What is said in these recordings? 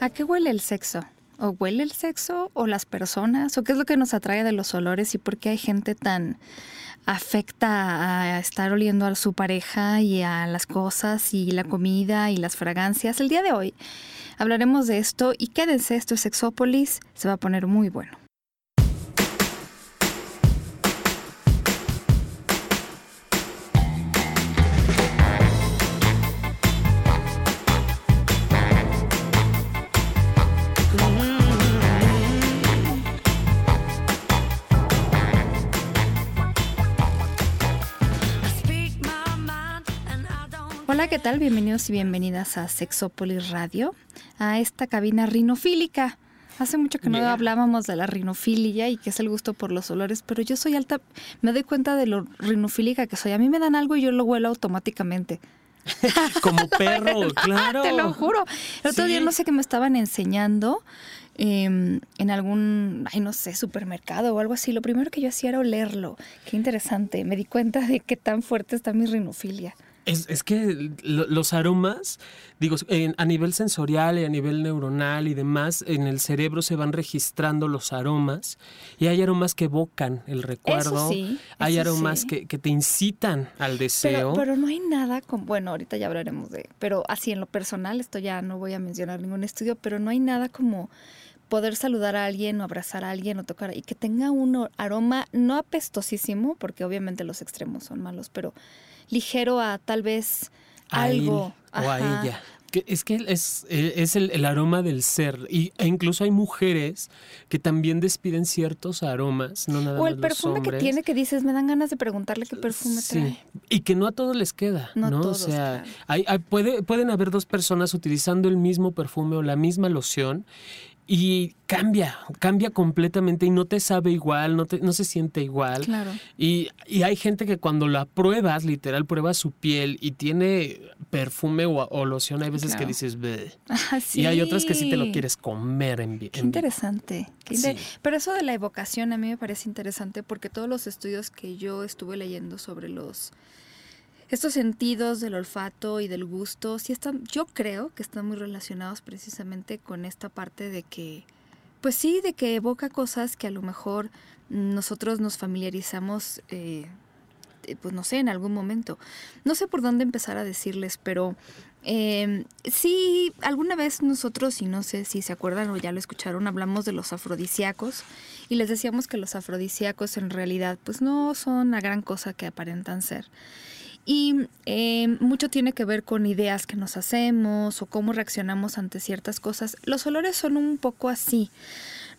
¿A qué huele el sexo? ¿O huele el sexo o las personas? ¿O qué es lo que nos atrae de los olores y por qué hay gente tan afecta a estar oliendo a su pareja y a las cosas y la comida y las fragancias? El día de hoy hablaremos de esto y quédense, esto es Sexópolis, se va a poner muy bueno. ¿Qué tal? Bienvenidos y bienvenidas a Sexópolis Radio, a esta cabina rinofílica. Hace mucho que no Yeah. hablábamos de la rinofilia y que es el gusto por los olores, pero yo soy alta, me doy cuenta de lo rinofílica que soy. A mí me dan algo y yo lo huelo automáticamente. Como perro, claro. Te lo juro. El otro día no sé qué me estaban enseñando eh, en algún, ay, no sé, supermercado o algo así. Lo primero que yo hacía era olerlo. Qué interesante. Me di cuenta de qué tan fuerte está mi rinofilia. Es, es que lo- los aromas, digo, en- a nivel sensorial y a nivel neuronal y demás, en el cerebro se van registrando los aromas y hay aromas que evocan el recuerdo, sí, hay aromas sí. que, que te incitan al deseo. Pero, pero no hay nada como, bueno, ahorita ya hablaremos de, pero así en lo personal, esto ya no voy a mencionar ningún estudio, pero no hay nada como poder saludar a alguien o abrazar a alguien o tocar y que tenga un aroma no apestosísimo, porque obviamente los extremos son malos, pero ligero a tal vez a él algo. o a ella. Que es que es, es el, el aroma del ser. Y, e incluso hay mujeres que también despiden ciertos aromas, no nada O más el los perfume que tiene que dices, me dan ganas de preguntarle qué perfume Sí, trae. y que no a todos les queda, No a ¿no? todos, o sea, claro. hay, hay- puede, pueden haber dos personas utilizando el mismo perfume o la misma loción y cambia, cambia completamente y no te sabe igual, no, te, no se siente igual. Claro. Y, y hay gente que cuando la pruebas, literal, pruebas su piel y tiene perfume o, o loción, hay veces Claro. que dices. Ah, y hay otras que sí te lo quieres comer en vi- Qué en- interesante. qué inter- Sí. Pero eso de la evocación a mí me parece interesante porque todos los estudios que yo estuve leyendo sobre los estos sentidos del olfato y del gusto, sí están, yo creo que están muy relacionados precisamente con esta parte de que, pues sí, de que evoca cosas que a lo mejor nosotros nos familiarizamos, eh, eh, pues no sé, en algún momento. No sé por dónde empezar a decirles, pero eh, sí, alguna vez nosotros, y no sé si se acuerdan o ya lo escucharon, hablamos de los afrodisíacos y les decíamos que los afrodisíacos en realidad pues no son la gran cosa que aparentan ser. Y eh, mucho tiene que ver con ideas que nos hacemos o cómo reaccionamos ante ciertas cosas. Los olores son un poco así.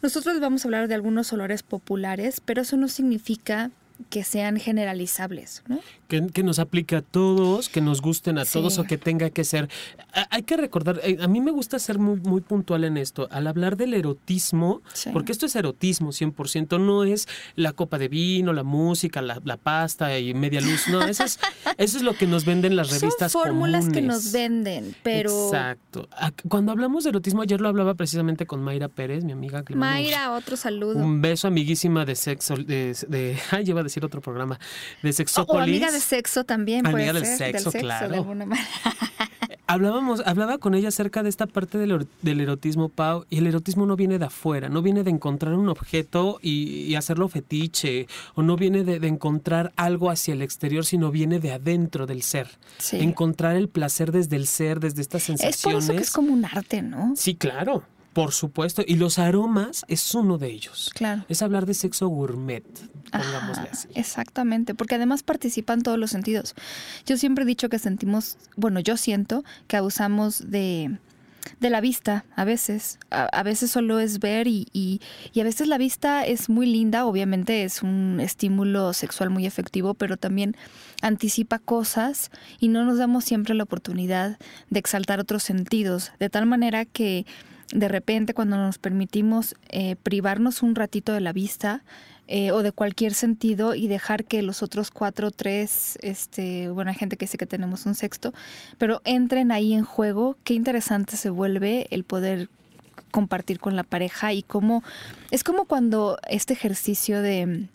Nosotros vamos a hablar de algunos olores populares, pero eso no significa que sean generalizables, ¿no? Que, que nos aplique a todos, que nos gusten a Sí. todos o que tenga que ser. A- Hay que recordar, eh, a mí me gusta ser muy, muy puntual en esto, al hablar del erotismo, Sí. porque esto es erotismo 100%, no es la copa de vino, la música, la, la pasta y media luz, no, eso es, eso es lo que nos venden las revistas Son fórmulas que nos venden, pero Exacto. Ac- Cuando hablamos de erotismo, ayer lo hablaba precisamente con Mayra Pérez, mi amiga. que Mayra, otro saludo. Un beso, amiguísima de sexo, de, de ay, iba a decir otro programa, de O- Sexópolis. o amiga de sexo también, Amiga puede del ser, sexo, de claro. alguna manera. Hablábamos, hablaba con ella acerca de esta parte del, er- del erotismo, Pau, y el erotismo no viene de afuera, no viene de encontrar un objeto y, y hacerlo fetiche, o no viene de, de encontrar algo hacia el exterior, sino viene de adentro del ser. Sí. Encontrar el placer desde el ser, desde estas Es por sensaciones. eso que es como un arte, ¿no? Sí, claro, por supuesto. Y los aromas es uno de ellos. Claro. Es hablar de sexo gourmet, pongámosle así. Exactamente, porque además participan todos los sentidos. Yo siempre he dicho que sentimos, bueno, yo siento que abusamos de, de la vista a veces. A, a veces solo es ver y, y, y a veces la vista es muy linda, obviamente es un estímulo sexual muy efectivo, pero también anticipa cosas y no nos damos siempre la oportunidad de exaltar otros sentidos, de tal manera que de repente cuando nos permitimos eh, privarnos un ratito de la vista, eh, o de cualquier sentido y dejar que los otros cuatro, tres, este, bueno, hay gente que dice que tenemos un sexto, pero entren ahí en juego, qué interesante se vuelve el poder compartir con la pareja y cómo es como cuando este ejercicio de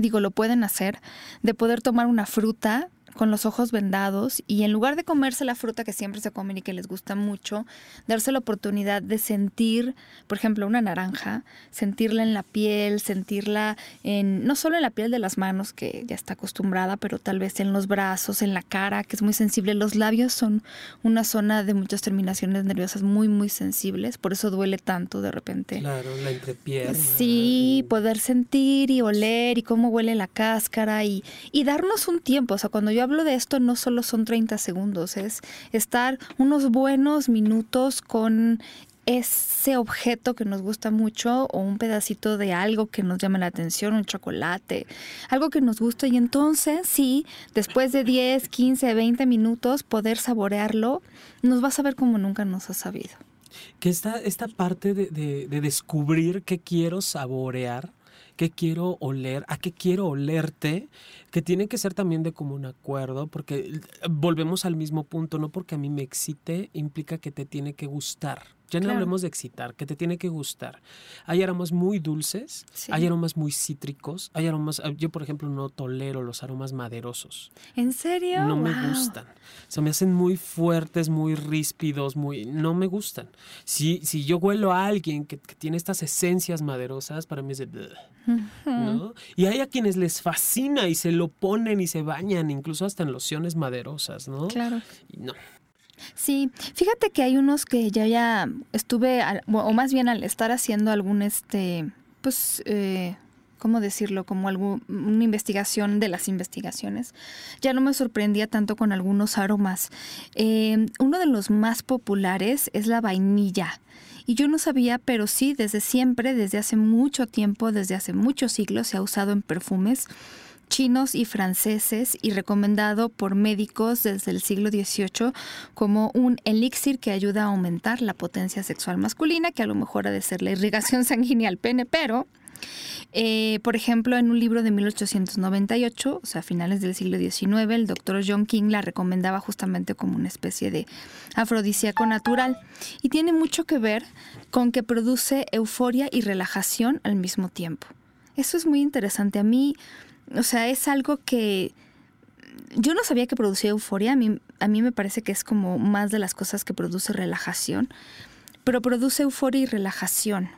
digo, lo pueden hacer, de poder tomar una fruta con los ojos vendados y en lugar de comerse la fruta que siempre se comen y que les gusta mucho, darse la oportunidad de sentir, por ejemplo, una naranja, sentirla en la piel, sentirla en no solo en la piel de las manos que ya está acostumbrada, pero tal vez en los brazos, en la cara, que es muy sensible. Los labios son una zona de muchas terminaciones nerviosas muy muy sensibles, por eso duele tanto de repente. Claro, la entrepierna. Sí, poder sentir y oler y cómo huele la cáscara y, y darnos un tiempo, o sea, cuando yo hablo de esto no solo son 30 segundos, es estar unos buenos minutos con ese objeto que nos gusta mucho o un pedacito de algo que nos llama la atención, un chocolate, algo que nos gusta y entonces sí, después de 10, 15, 20 minutos poder saborearlo, nos va a saber como nunca nos ha sabido. Que esta, esta parte de, de descubrir qué quiero saborear, qué quiero oler, a qué quiero olerte, que tiene que ser también de común acuerdo, porque volvemos al mismo punto, no porque a mí me excite implica que te tiene que gustar. Ya no hablemos de excitar, que te tiene que gustar. Hay aromas muy dulces, hay aromas muy cítricos, hay aromas, ah, yo por ejemplo no tolero los aromas maderosos. ¿En serio? No me gustan. Se me hacen muy fuertes, muy ríspidos, muy, no me gustan. Si, si yo huelo a alguien que, tiene estas esencias maderosas, para mí es de... ¿no? Y hay a quienes les fascina y se lo ponen y se bañan, incluso hasta en lociones maderosas, ¿no? Claro. Y no, Sí, fíjate que hay unos que ya ya estuve, o más bien al estar haciendo algún, este, pues, eh, ¿cómo decirlo? Como algún, una investigación de las investigaciones, ya no me sorprendía tanto con algunos aromas. Eh, uno de los más populares es la vainilla. Y yo no sabía, pero sí, desde siempre, desde hace mucho tiempo, desde hace muchos siglos, se ha usado en perfumes chinos y franceses y recomendado por médicos desde el siglo XVIII como un elixir que ayuda a aumentar la potencia sexual masculina, que a lo mejor ha de ser la irrigación sanguínea al pene, pero eh, por ejemplo, en un libro de 1898, o sea, a finales del siglo XIX, el doctor John King la recomendaba justamente como una especie de afrodisíaco natural y tiene mucho que ver con que produce euforia y relajación al mismo tiempo. Eso es muy interesante. A mí o sea, es algo que yo no sabía que producía euforia, a mí, a mí me parece que es como más de las cosas que produce relajación, pero produce euforia y relajación.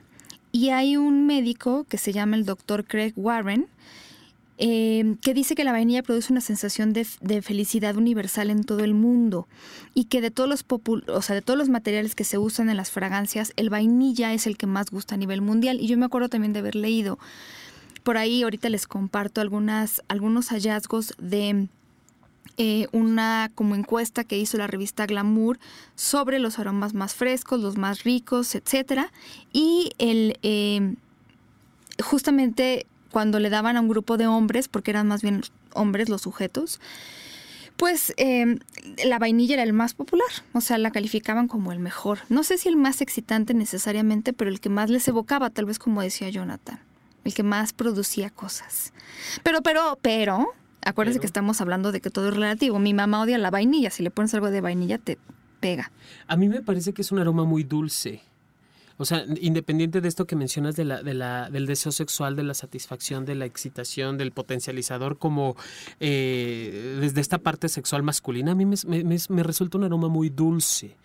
Y hay un médico que se llama el doctor Craig Warren, eh, que dice que la vainilla produce una sensación de, de, felicidad universal en todo el mundo y que de todos los o sea, de todos los materiales que se usan en las fragancias, el vainilla es el que más gusta a nivel mundial. Y yo me acuerdo también de haber leído por ahí ahorita les comparto algunas, algunos hallazgos de eh, una como encuesta que hizo la revista Glamour sobre los aromas más frescos, los más ricos, etcétera. Y el eh, justamente cuando le daban a un grupo de hombres, porque eran más bien hombres los sujetos, pues eh, la vainilla era el más popular, o sea, la calificaban como el mejor. No sé si el más excitante necesariamente, pero el que más les evocaba, tal vez como decía Jonathan el que más producía cosas. Pero, pero, pero, acuérdense que estamos hablando de que todo es relativo. Mi mamá odia la vainilla, si le pones algo de vainilla te pega. A mí me parece que es un aroma muy dulce. O sea, independiente de esto que mencionas de la, de la, del deseo sexual, de la satisfacción, de la excitación, del potencializador, como eh, desde esta parte sexual masculina, a mí me, me resulta un aroma muy dulce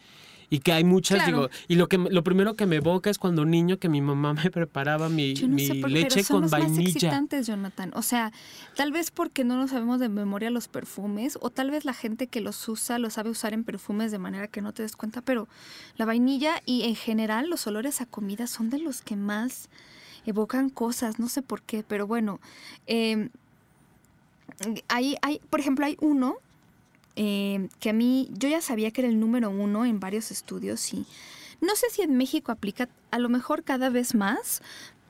y que hay muchas, digo, y lo que lo primero que me evoca es cuando niño que mi mamá me preparaba mi, mi leche con los vainilla. Más excitantes, Jonathan. O sea, tal vez porque no nos sabemos de memoria los perfumes, o tal vez la gente que los usa lo sabe usar en perfumes de manera que no te des cuenta, pero la vainilla y en general los olores a comida son de los que más evocan cosas, no sé por qué, pero bueno. Eh, hay, hay, por ejemplo, hay uno eh, que a mí, yo ya sabía que era el número uno en varios estudios y no sé si en México aplica a lo mejor cada vez más,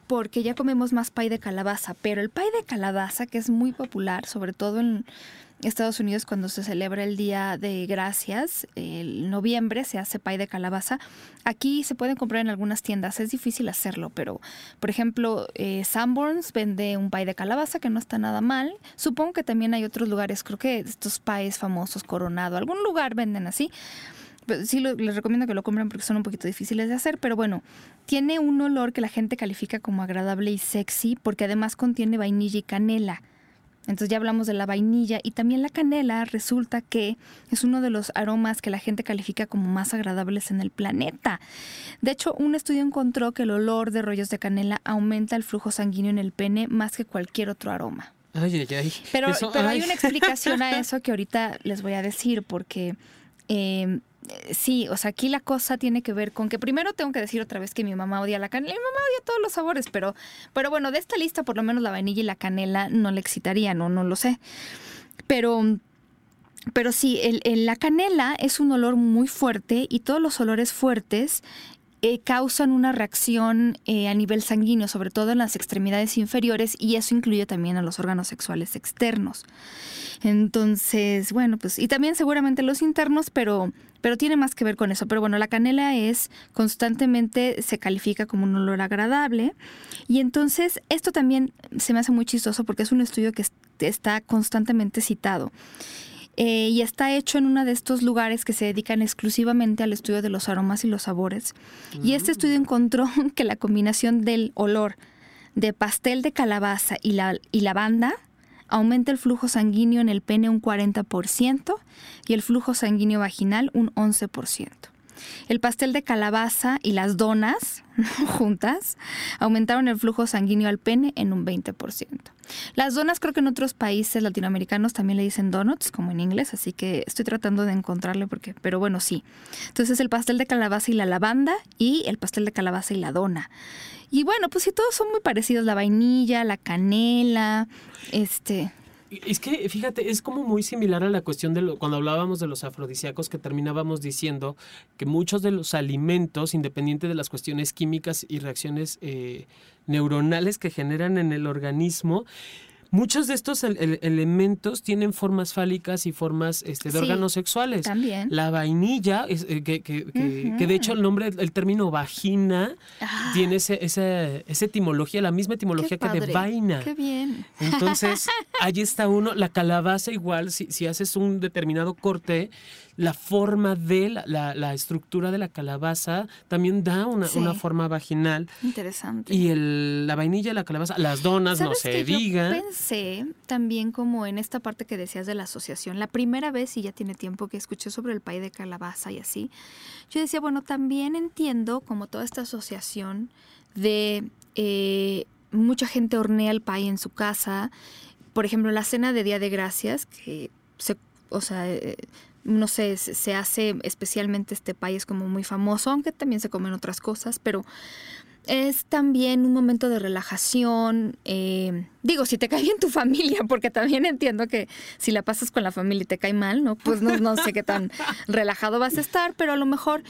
porque ya comemos más pay de calabaza, pero el pay de calabaza, que es muy popular, sobre todo en Estados Unidos cuando se celebra el Día de Gracias, el noviembre se hace pay de calabaza. Aquí se pueden comprar en algunas tiendas, es difícil hacerlo, pero por ejemplo, eh, Sanborns vende un pay de calabaza que no está nada mal. Supongo que también hay otros lugares, creo que estos payes famosos, Coronado, algún lugar venden así. sí les recomiendo que lo compren porque son un poquito difíciles de hacer, pero bueno, tiene un olor que la gente califica como agradable y sexy porque además contiene vainilla y canela. Entonces ya hablamos de la vainilla y también la canela resulta que es uno de los aromas que la gente califica como más agradables en el planeta. De hecho, un estudio encontró que el olor de rollos de canela aumenta el flujo sanguíneo en el pene más que cualquier otro aroma. Ay, ay, ay. Pero, Eso- pero hay ay. una explicación a eso que ahorita les voy a decir, porque eh, sí, o sea, aquí la cosa tiene que ver con que primero tengo que decir otra vez que mi mamá odia la canela. Mi mamá odia todos los sabores, pero, pero bueno, de esta lista por lo menos la vainilla y la canela no le excitarían, no, no lo sé. Pero... Pero sí, el- la canela es un olor muy fuerte y todos los olores fuertes eh, causan una reacción eh, a nivel sanguíneo, sobre todo en las extremidades inferiores, y eso incluye también a los órganos sexuales externos. Entonces, bueno, pues, y también seguramente los internos, pero, pero tiene más que ver con eso. Pero bueno, la canela es constantemente, se califica como un olor agradable. Y entonces, esto también se me hace muy chistoso porque es un estudio que es- está constantemente citado. Eh, y está hecho en uno de estos lugares que se dedican exclusivamente al estudio de los aromas y los sabores. Y este estudio encontró que la combinación del olor de pastel de calabaza y, la, y lavanda aumenta el flujo sanguíneo en el pene un 40% y el flujo sanguíneo vaginal un 11%. El pastel de calabaza y las donas juntas aumentaron el flujo sanguíneo al pene en un 20%. Las donas creo que en otros países latinoamericanos también le dicen donuts, como en inglés, así que estoy tratando de encontrarle porque, pero bueno, sí. Entonces el pastel de calabaza y la lavanda y el pastel de calabaza y la dona. Y bueno, pues sí, todos son muy parecidos, la vainilla, la canela, este... Es que, fíjate, es como muy similar a la cuestión de lo- cuando hablábamos de los afrodisíacos, que terminábamos diciendo que muchos de los alimentos, independiente de las cuestiones químicas y reacciones eh, neuronales que generan en el organismo, muchos de estos el- el- elementos tienen formas fálicas y formas este, de Sí, órganos sexuales. También. La vainilla, es, eh, que, de hecho el nombre, el término vagina, Ah, tiene ese, ese- esa etimología, la misma qué etimología que de vaina. Qué bien. Entonces, ahí está uno, la calabaza igual, si, si haces un determinado corte, la forma de la, la- la estructura de la calabaza también da una, Sí. una forma vaginal. Interesante. Y el, la vainilla, la calabaza, las donas, no ¿Sabes se que yo diga. Pensé también como en esta parte que decías de la asociación. La primera vez, y ya tiene tiempo que escuché sobre el pay de calabaza y así, yo decía, bueno, también entiendo como toda esta asociación de eh, mucha gente hornea el pay en su casa. Por ejemplo, la cena de Día de Gracias, que se, o sea, eh, no sé, se hace especialmente este pay, es como muy famoso, aunque también se comen otras cosas, pero es también un momento de relajación. eh, digo, si te cae bien tu familia, porque también entiendo que si la pasas con la familia y te cae mal, ¿no? Pues no, no sé qué tan relajado vas a estar, pero a lo mejor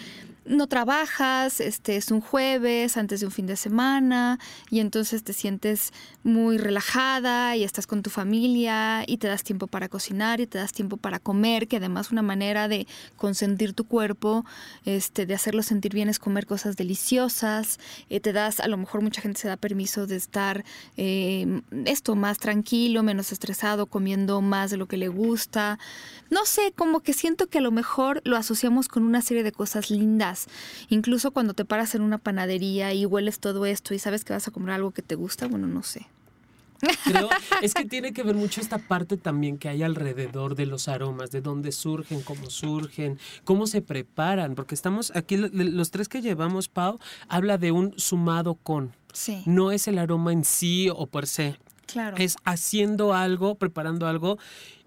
no trabajas, este es un jueves antes de un fin de semana y entonces te sientes muy relajada y estás con tu familia y te das tiempo para cocinar y te das tiempo para comer, que además una manera de consentir tu cuerpo, este, de hacerlo sentir bien es comer cosas deliciosas, eh, te das, a lo mejor mucha gente se da permiso de estar eh, esto más tranquilo, menos estresado, comiendo más de lo que le gusta. No sé, como que siento que a lo mejor lo asociamos con una serie de cosas lindas. Incluso cuando te paras en una panadería y hueles todo esto y sabes que vas a comer algo que te gusta, bueno, no sé. Creo, es que tiene que ver mucho esta parte también que hay alrededor de los aromas, de dónde surgen, cómo surgen, cómo se preparan, porque estamos aquí, lo- los tres que llevamos, Pau, habla de un sumado con, Sí, no es el aroma en sí o per se, claro. es haciendo algo, preparando algo,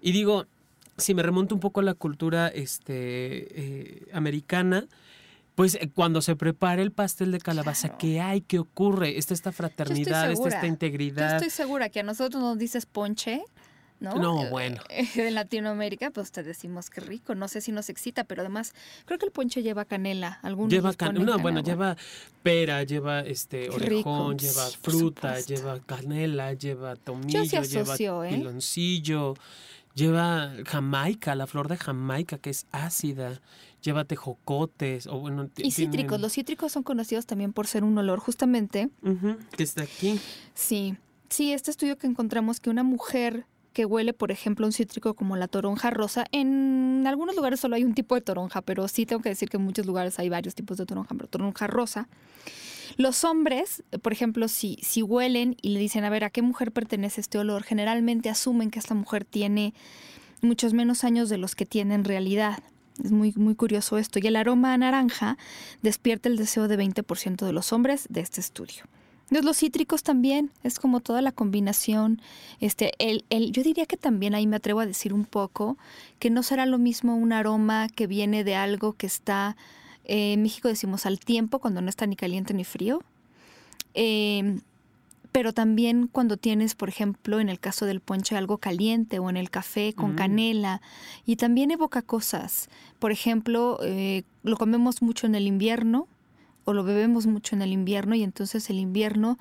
y digo, si me remonto un poco a la cultura este, eh, americana, pues eh, cuando se prepara el pastel de calabaza, Claro. ¿qué hay? ¿Qué ocurre? Está esta fraternidad, está esta Yo integridad. estoy segura que a nosotros nos dices ponche, ¿no? No, Eh, bueno. En Latinoamérica, pues te decimos que rico. No sé si nos excita, pero además creo que el ponche lleva canela. Algunos Lleva can- no, bueno, canela. lleva pera, lleva este orejón, rico, lleva fruta, lleva canela, lleva tomillo, sí lleva ¿eh? piloncillo, lleva jamaica, la flor de jamaica que es ácida, lleva tejocotes o bueno, Y cítricos. tienen- Los cítricos son conocidos también por ser un olor. Justamente, que está aquí. sí. Sí, este estudio que encontramos que una mujer que huele, por ejemplo, un cítrico como la toronja rosa, en algunos lugares solo hay un tipo de toronja, pero sí tengo que decir que en muchos lugares hay varios tipos de toronja, pero toronja rosa, Los hombres, por ejemplo, si, si huelen y le dicen, a ver, ¿a qué mujer pertenece este olor? Generalmente asumen que esta mujer tiene muchos menos años de los que tiene en realidad. Es muy, muy curioso esto. Y el aroma a naranja despierta el deseo de 20% de los hombres de este estudio. Los cítricos también, es como toda la combinación. Este, el, el, yo diría que también ahí me atrevo a decir un poco que no será lo mismo un aroma que viene de algo que está, eh, en México decimos al tiempo, cuando no está ni caliente ni frío. Eh, pero también cuando tienes, por ejemplo, en el caso del ponche algo caliente o en el café con Mm. canela y también evoca cosas. Por ejemplo, eh, lo comemos mucho en el invierno o lo bebemos mucho en el invierno y entonces el invierno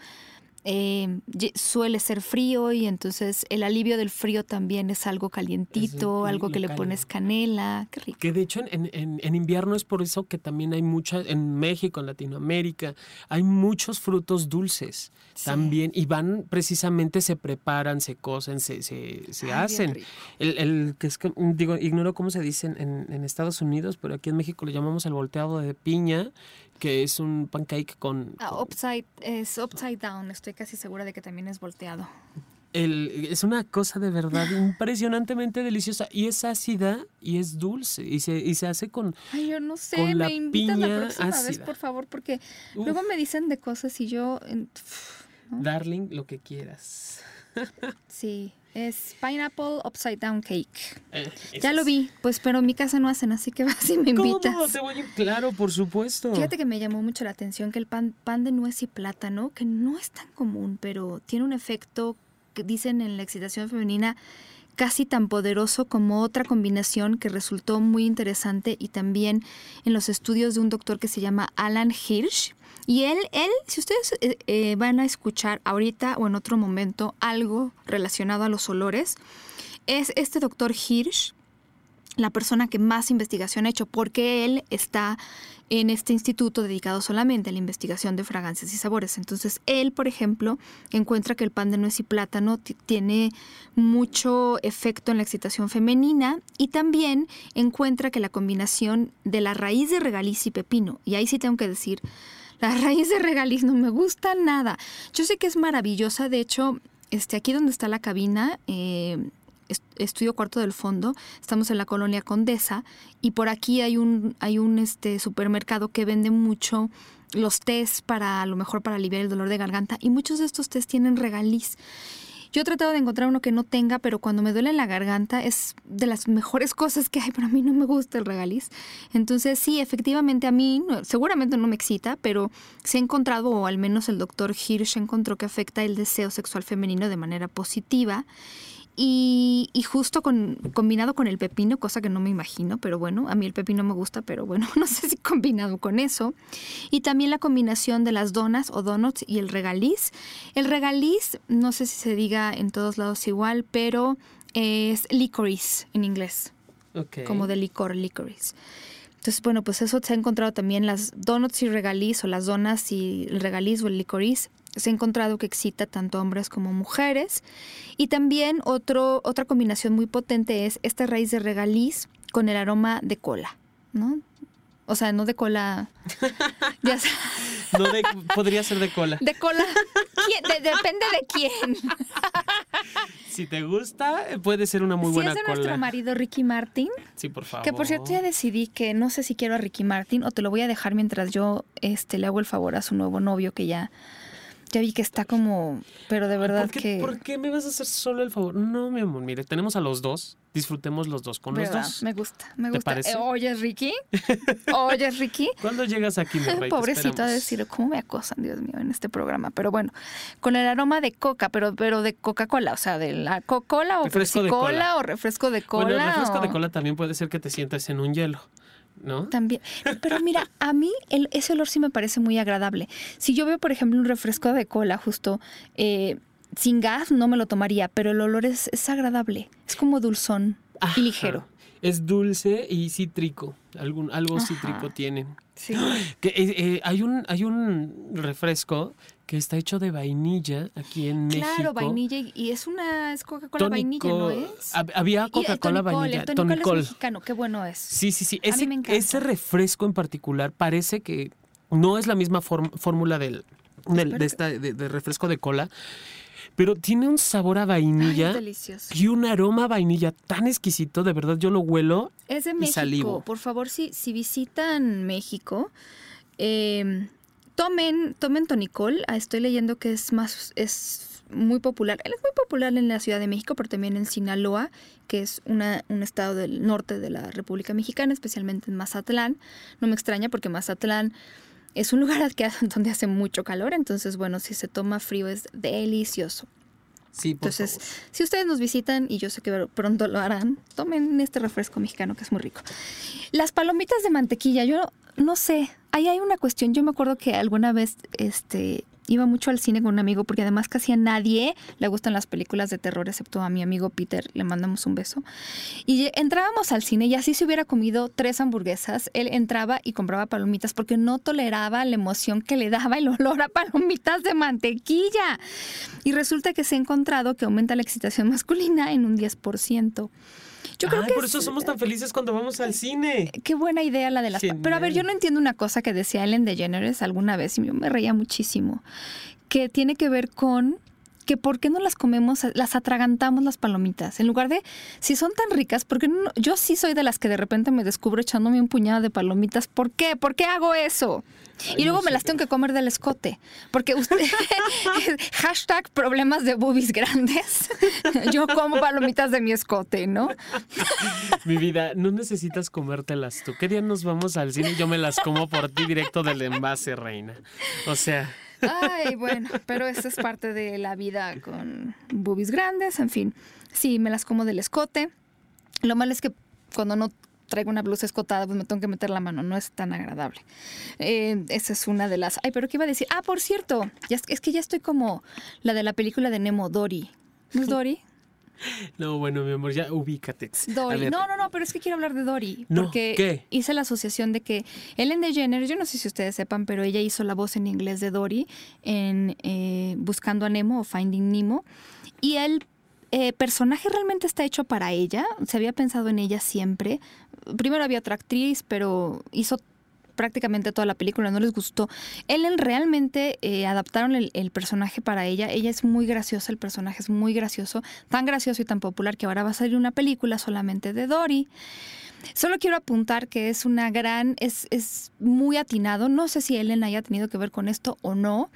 eh, suele ser frío y entonces el alivio del frío también es algo calientito, algo que le cálido. pones canela, qué rico. Que de hecho en, en- en invierno es por eso que también hay mucha, en México, en Latinoamérica, hay muchos frutos dulces Sí. también y van precisamente, se preparan, se cocen, se, se, se Ay, hacen. El, el que es, que- digo, ignoro cómo se dice en, en- Estados Unidos, pero aquí en México le llamamos el volteado de piña, que es un pancake con... Ah, con- upside, es upside down, estoy casi segura de que también es volteado. el- es una cosa de verdad impresionantemente deliciosa y es ácida y es dulce y se, y se hace con... Ay, yo no sé, Con la me invitas la piña próxima vez, ácida. por favor, porque Uf, luego me dicen de cosas y yo, Darling, lo que quieras. sí, es pineapple upside down cake. Eh, Ya lo vi, pues pero en mi casa no hacen, así que vas y me ¿Cómo? invitas. Te voy a- Claro, por supuesto. Fíjate que me llamó mucho la atención que el pan, pan de nuez y plátano, que no es tan común, pero tiene un efecto que dicen en la excitación femenina casi tan poderoso como otra combinación que resultó muy interesante y también en los estudios de un doctor que se llama Alan Hirsch. Y él, él, si ustedes eh, eh, van a escuchar ahorita o en otro momento algo relacionado a los olores, es este doctor Hirsch, la persona que más investigación ha hecho, porque él está en este instituto dedicado solamente a la investigación de fragancias y sabores. Entonces, él, por ejemplo, encuentra que el pan de nuez y plátano ti- tiene mucho efecto en la excitación femenina y también encuentra que la combinación de la raíz de regaliz y pepino, y ahí sí tengo que decir, la raíz de regaliz no me gusta nada. Yo sé que es maravillosa, de hecho, este, aquí donde está la cabina, eh, est- estudio cuarto del fondo, estamos en la colonia Condesa y por aquí hay un, hay un este, supermercado que vende mucho los tés para a lo mejor para aliviar el dolor de garganta y muchos de estos tés tienen regaliz. Yo he tratado de encontrar uno que no tenga, pero cuando me duele la garganta es de las mejores cosas que hay, pero a mí no me gusta el regaliz. Entonces sí, efectivamente a mí seguramente no me excita, pero se ha encontrado, o al menos el doctor Hirsch encontró que afecta el deseo sexual femenino de manera positiva. Y, y justo con, combinado con el pepino, cosa que no me imagino, pero bueno, a mí el pepino me gusta, pero bueno, no sé si combinado con eso. Y también la combinación de las donas o donuts y el regaliz. El regaliz, no sé si se diga en todos lados igual, pero es licorice en inglés, Ok. como de licor, licorice. Entonces, bueno, pues eso se ha encontrado también las donuts y regaliz o las donas y el regaliz o el licorice. Se ha encontrado que excita tanto a hombres como mujeres. Y también otro, otra combinación muy potente es esta raíz de regaliz con el aroma de cola, ¿no? O sea, no de cola. ya sé, No de- podría ser de cola. de cola. Depende de quién. Si te gusta, puede ser una muy si buena es de nuestro cola. marido Ricky Martin, Sí, por favor. que por cierto ya decidí que no sé si quiero a Ricky Martin o te lo voy a dejar mientras yo este, le hago el favor a su nuevo novio que ya, ya vi que está como, pero de verdad ¿Por qué, que... ¿Por qué me vas a hacer solo el favor? No, mi amor, mire, tenemos a los dos. Disfrutemos los dos con ¿verdad? los dos. Me gusta, me ¿Te gusta. parece? Eh, Oye, Ricky. Oye, Ricky. ¿Cuándo llegas aquí, mi rey? Te Pobrecito a decir cómo me acosan, Dios mío, en este programa. Pero bueno, con el aroma de coca, pero, pero de Coca-Cola, o sea, de la Coca-Cola o Refresco de cola. o refresco de cola. Bueno, el refresco de cola también puede ser que te sientas en un hielo, ¿no? También. Pero mira, a mí el- ese olor sí me parece muy agradable. Si yo veo, por ejemplo, un refresco de cola justo eh, sin gas, no me lo tomaría, pero el olor es, es agradable. Es como dulzón Ajá. y ligero. Es dulce y cítrico. Algún, algo Ajá. cítrico tiene. Sí. Que, eh, eh, hay, un, hay un refresco que está hecho de vainilla aquí en México. Claro, vainilla y, es una es Coca-Cola vainilla, ¿no es? hab- Había Coca-Cola vainilla. El tonicol es mexicano, qué bueno es. Sí, sí, sí. A mí Ese, ese refresco en particular parece que No es la misma fórmula del, del de, esta, de, refresco de cola, pero tiene un sabor a vainilla y un aroma a vainilla tan exquisito, de verdad yo lo huelo. Es de México, por favor, si, si visitan México, eh, tomen, tomen tonicol, ah, estoy leyendo que es más, es muy popular. Él es muy popular en la Ciudad de México, pero también en Sinaloa, que es una, un estado del norte de la República Mexicana, especialmente en Mazatlán. No me extraña porque Mazatlán es un lugar donde hace mucho calor, entonces bueno, si se toma frío es delicioso. Sí, por Entonces, si ustedes nos visitan, y yo sé que pronto lo harán, tomen este refresco mexicano que es muy rico. Las palomitas de mantequilla, yo no sé, ahí hay una cuestión. Yo me acuerdo que alguna vez este, iba mucho al cine con un amigo porque además casi a nadie le gustan las películas de terror, excepto a mi amigo Peter, le mandamos un beso. Y entrábamos al cine y así se hubiera comido tres hamburguesas, él entraba y compraba palomitas porque no toleraba la emoción que le daba el olor a palomitas de mantequilla. Y resulta que se ha encontrado que aumenta la excitación masculina en un 10%. Yo creo que por eso somos tan felices cuando vamos al cine. Qué buena idea la de las... Pero a ver, yo no entiendo una cosa que decía Ellen DeGeneres alguna vez y yo me reía muchísimo, que tiene que ver con que por qué no las comemos, las atragantamos las palomitas. En lugar de, si son tan ricas, porque no, yo sí soy de las que de repente me descubro echándome un puñado de palomitas. ¿Por qué? ¿Por qué hago eso? Y luego me las tengo que comer del escote. Porque usted, hashtag problemas de boobies grandes. yo como palomitas de mi escote, ¿no? mi vida, no necesitas comértelas tú. ¿Qué día nos vamos al cine yo me las como por ti directo del envase, reina? O sea... Ay, bueno, pero esta es parte de la vida con boobies grandes, en fin. Sí, me las como del escote. Lo malo es que cuando no traigo una blusa escotada, pues me tengo que meter la mano, no es tan agradable. Eh, esa es una de las... Ay, pero ¿qué iba a decir? Ah, por cierto, ya, es que ya estoy como la de la película de Nemo, Dory. ¿No es Dory? No, bueno, mi amor, ya ubícate. Dory. No, no, no, pero es que quiero hablar de Dory. Porque hice la asociación de que Ellen DeGeneres, yo no sé si ustedes sepan, pero ella hizo la voz en inglés de Dory en eh, Buscando a Nemo o Finding Nemo. Y el eh, personaje realmente está hecho para ella. Se había pensado en ella siempre. Primero había otra actriz, pero hizo prácticamente toda la película, no les gustó. Ellen realmente eh, adaptaron el, personaje para ella. Ella es muy graciosa, el personaje es muy gracioso, tan gracioso y tan popular que ahora va a salir una película solamente de Dory. Solo quiero apuntar que es una gran, es, es muy atinado. No sé si Ellen haya tenido que ver con esto o no,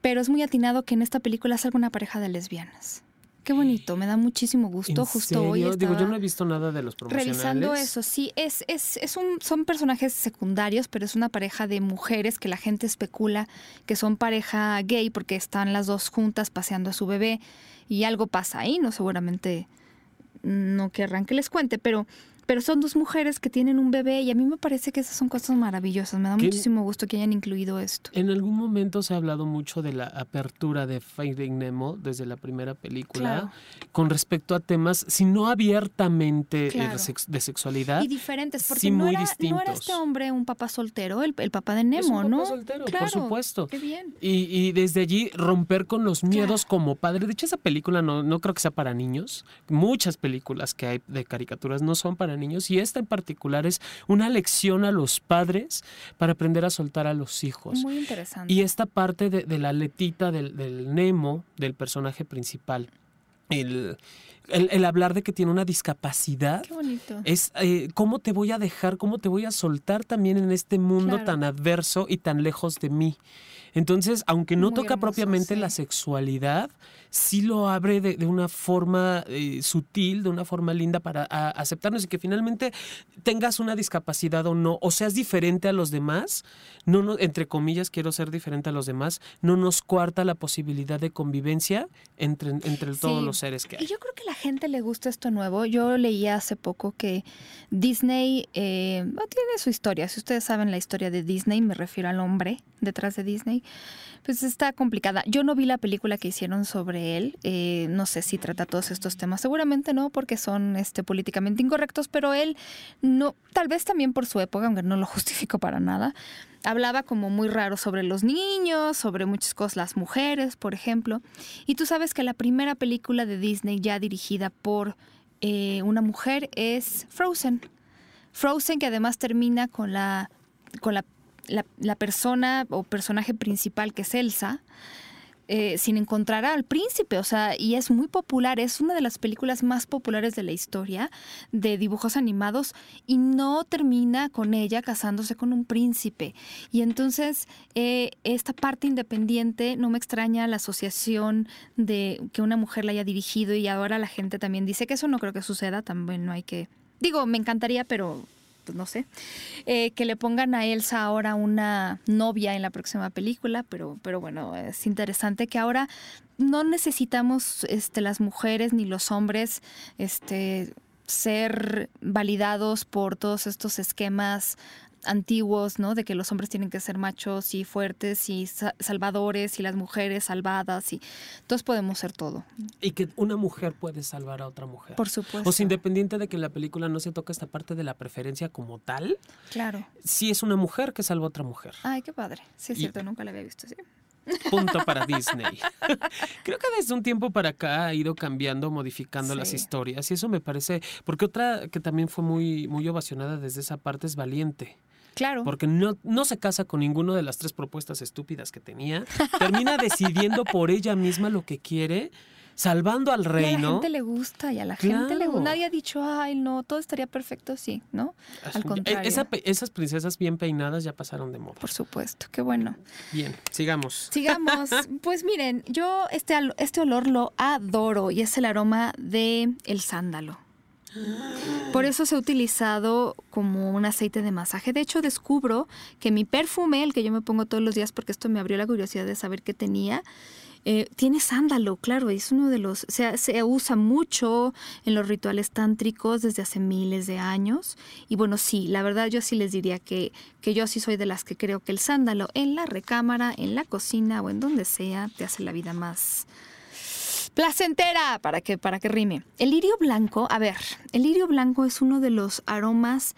pero es muy atinado que en esta película salga una pareja de lesbianas. Qué bonito, me da muchísimo gusto. Justo hoy Digo, yo no he visto nada de los promocionales. Revisando eso, sí, es, es, es un, son personajes secundarios, pero es una pareja de mujeres que la gente especula que son pareja gay porque están las dos juntas paseando a su bebé y algo pasa ahí, no seguramente no querrán que les cuente, pero pero son dos mujeres que tienen un bebé y a mí me parece que esas son cosas maravillosas. Me da muchísimo gusto que hayan incluido esto. En algún momento se ha hablado mucho de la apertura de Finding Nemo desde la primera película con respecto a temas, si no abiertamente eh, de, sexualidad. Y diferentes, porque no, era, no, era, este hombre un papá soltero, el, papá de Nemo, es un ¿no? soltero, por supuesto. Qué bien. Y, desde allí romper con los miedos como padre. De hecho, esa película no, no creo que sea para niños. Muchas películas que hay de caricaturas no son para niños y esta en particular es una lección a los padres para aprender a soltar a los hijos. Muy interesante. Y esta parte de, la letita del, Nemo, del personaje principal, el, el, hablar de que tiene una discapacidad. Qué bonito. Es eh, cómo te voy a dejar, cómo te voy a soltar también en este mundo tan adverso y tan lejos de mí. Entonces, aunque no toca propiamente la sexualidad, sí lo abre de, una forma eh, sutil, de una forma linda para aceptarnos y que finalmente tengas una discapacidad o no, o seas diferente a los demás, no, no entre comillas, quiero ser diferente a los demás, no nos cuarta la posibilidad de convivencia entre, entre todos los seres que hay. Y yo creo que a la gente le gusta esto nuevo. Yo leía hace poco que Disney eh, tiene su historia. Si ustedes saben la historia de Disney, me refiero al hombre detrás de Disney pues está complicada. Yo no vi la película que hicieron sobre él. Eh, no sé si trata todos estos temas. Seguramente no, porque son este, políticamente incorrectos, pero él no, tal vez también por su época, aunque no lo justifico para nada, hablaba como muy raro sobre los niños, sobre muchas cosas, las mujeres, por ejemplo. Y tú sabes que la primera película de Disney ya dirigida por eh, una mujer es Frozen. Frozen, que además termina con la, con la la, persona o personaje principal que es Elsa, eh, sin encontrar al príncipe, o sea, y es muy popular, es una de las películas más populares de la historia de dibujos animados y no termina con ella casándose con un príncipe. Y entonces eh, esta parte independiente no me extraña la asociación de que una mujer la haya dirigido y ahora la gente también dice que eso no creo que suceda, también no hay que... Digo, me encantaría, pero no sé, eh, que le pongan a Elsa ahora una novia en la próxima película, pero, pero bueno, es interesante que ahora no necesitamos este, las mujeres ni los hombres este, ser validados por todos estos esquemas antiguos, ¿no? De que los hombres tienen que ser machos y fuertes y salvadores y las mujeres salvadas y todos podemos ser todo. Y que una mujer puede salvar a otra mujer. Por supuesto. O sea, independiente de que en la película no se toca esta parte de la preferencia como tal. Claro. Sí es una mujer que salva a otra mujer. Ay, qué padre. Sí, es cierto, nunca la había visto así. Punto para Disney. Creo que desde un tiempo para acá ha ido cambiando, modificando las historias y eso me parece, porque otra que también fue muy, muy ovacionada desde esa parte es Valiente. Claro. Porque no, no se casa con ninguna de las tres propuestas estúpidas que tenía. Termina decidiendo por ella misma lo que quiere salvando al reino. Y a la gente le gusta y a la gente le gusta. Nadie ha dicho, ay, no, todo estaría perfecto sí, ¿no? Al contrario. esas princesas bien peinadas ya pasaron de moda. Por supuesto, qué bueno. Bien, sigamos. Sigamos. pues miren, yo este, este olor lo adoro y es el aroma de el sándalo. Por eso se ha utilizado como un aceite de masaje. De hecho, descubro que mi perfume, el que yo me pongo todos los días, porque esto me abrió la curiosidad de saber qué tenía, eh, tiene sándalo, claro, es uno de los, se, se usa mucho en los rituales tántricos desde hace miles de años. Y bueno, sí, la verdad yo sí les diría que, que yo sí soy de las que creo que el sándalo en la recámara, en la cocina o en donde sea, te hace la vida más, placentera, para que, para que rime. El lirio blanco, a ver, el lirio blanco es uno de los aromas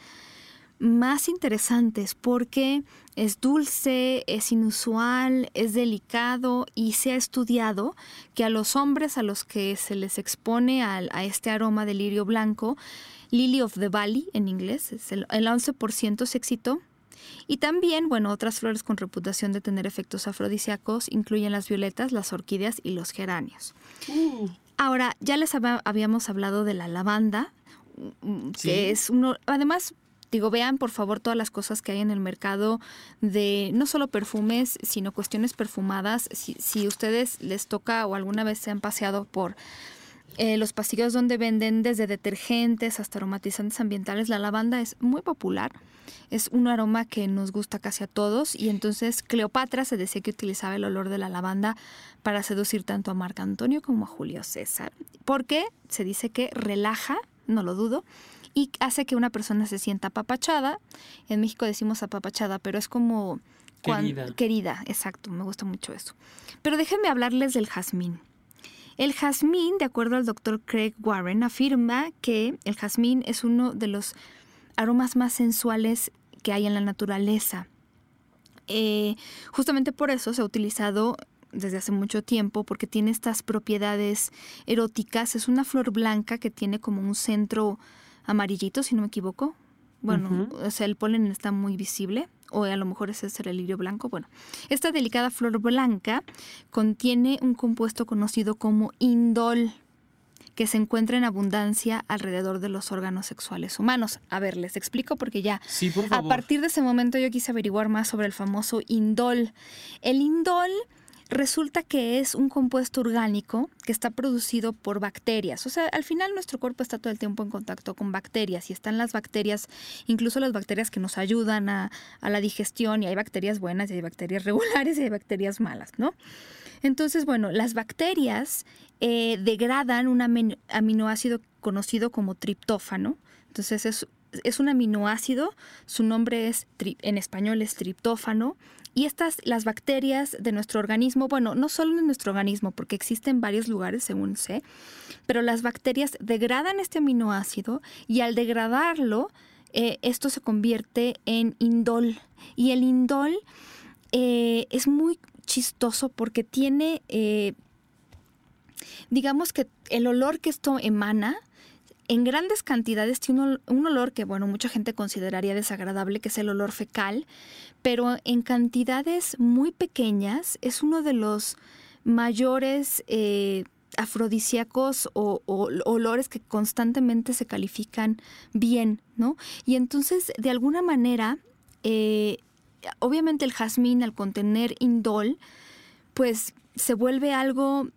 más interesantes porque es dulce, es inusual, es delicado y se ha estudiado que a los hombres a los que se les expone a, este aroma de lirio blanco, Lily of the Valley en inglés, es el, el 11% se excitó y también, bueno, otras flores con reputación de tener efectos afrodisíacos incluyen las violetas, las orquídeas y los geranios. Mm. Ahora, ya les habíamos hablado de la lavanda, que es uno, además, digo, vean por favor todas las cosas que hay en el mercado de no solo perfumes, sino cuestiones perfumadas. Si, si ustedes les toca o alguna vez se han paseado por eh, los pasillos donde venden desde detergentes hasta aromatizantes ambientales, la lavanda es muy popular. Es un aroma que nos gusta casi a todos y entonces Cleopatra se decía que utilizaba el olor de la lavanda para seducir tanto a Marco Antonio como a Julio César. Porque se dice que relaja, no lo dudo, y hace que una persona se sienta apapachada. En México decimos apapachada, pero es como... Querida. querida, exacto, me gusta mucho eso. Pero déjenme hablarles del jazmín. El jazmín, de acuerdo al doctor Craig Warren, afirma que el jazmín es uno de los aromas más sensuales que hay en la naturaleza. Eh, justamente por eso se ha utilizado desde hace mucho tiempo porque tiene estas propiedades eróticas. Es una flor blanca que tiene como un centro amarillito, si no me equivoco. Bueno, o sea, el polen está muy visible o a lo mejor ese es el lirio blanco. Bueno, esta delicada flor blanca contiene un compuesto conocido como indol que se encuentra en abundancia alrededor de los órganos sexuales humanos. A ver, les explico porque ya a partir de ese momento yo quise averiguar más sobre el famoso indol. El indol resulta que es un compuesto orgánico que está producido por bacterias. O sea, al final nuestro cuerpo está todo el tiempo en contacto con bacterias y están las bacterias, incluso las bacterias que nos ayudan a, la digestión y hay bacterias buenas y hay bacterias regulares y hay bacterias malas, ¿no? Entonces, bueno, las bacterias eh, degradan un aminoácido conocido como triptófano. Entonces es, un aminoácido, su nombre es en español es triptófano y estas, las bacterias de nuestro organismo, bueno, no solo en nuestro organismo, porque existen varios lugares, según sé, pero las bacterias degradan este aminoácido y al degradarlo, eh, esto se convierte en indol. Y el indol eh, es muy chistoso porque tiene, eh, digamos que el olor que esto emana en grandes cantidades tiene un, olor que, bueno, mucha gente consideraría desagradable, que es el olor fecal, pero en cantidades muy pequeñas es uno de los mayores eh, afrodisíacos o, olores que constantemente se califican bien, ¿no? Y entonces, de alguna manera, eh, obviamente el jazmín al contener indol, pues se vuelve algo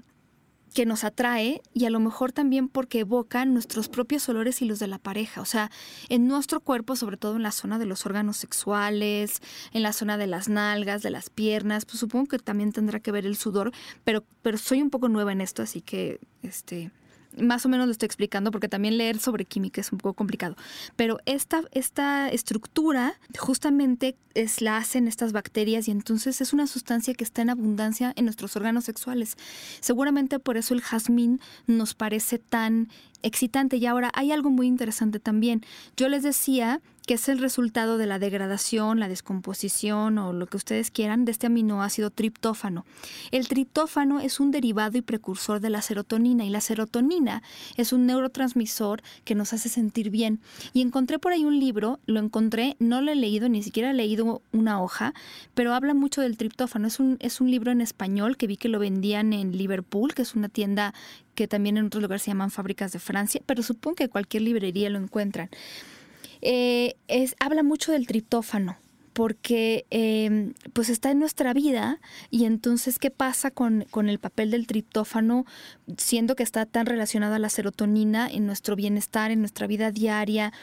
que nos atrae y a lo mejor también porque evoca nuestros propios olores y los de la pareja. O sea, en nuestro cuerpo, sobre todo en la zona de los órganos sexuales, en la zona de las nalgas, de las piernas, pues supongo que también tendrá que ver el sudor, pero, pero soy un poco nueva en esto, así que este más o menos lo estoy explicando porque también leer sobre química es un poco complicado. Pero esta, esta estructura justamente es la hacen estas bacterias y entonces es una sustancia que está en abundancia en nuestros órganos sexuales. Seguramente por eso el jazmín nos parece tan excitante. Y ahora hay algo muy interesante también. Yo les decía que es el resultado de la degradación, la descomposición o lo que ustedes quieran de este aminoácido triptófano. El triptófano es un derivado y precursor de la serotonina y la serotonina es un neurotransmisor que nos hace sentir bien. Y encontré por ahí un libro, lo encontré, no lo he leído, ni siquiera he leído una hoja, pero habla mucho del triptófano. Es un, es un libro en español que vi que lo vendían en Liverpool, que es una tienda que también en otros lugares se llaman fábricas de Francia, pero supongo que cualquier librería lo encuentran. Eh, es, habla mucho del triptófano porque em, pues está en nuestra vida y entonces qué pasa con, con, el papel del triptófano siendo que está tan relacionado a la serotonina en nuestro bienestar, en nuestra vida diaria.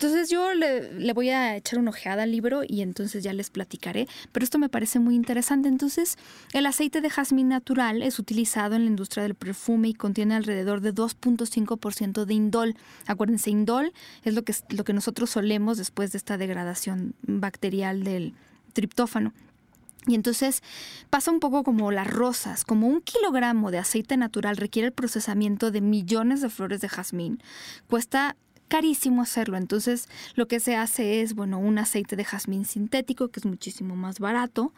Entonces yo le, voy a echar una ojeada al libro y entonces ya les platicaré, pero esto me parece muy interesante. Entonces el aceite de jazmín natural es utilizado en la industria del perfume y contiene alrededor de 2.5% de indol. Acuérdense, indol es lo que, lo que nosotros solemos después de esta degradación bacterial del triptófano. Y entonces pasa un poco como las rosas, como un kilogramo de aceite natural requiere el procesamiento de millones de flores de jazmín. Cuesta carísimo hacerlo. Entonces, lo que se hace es, bueno, un aceite de jazmín sintético, que es muchísimo más barato,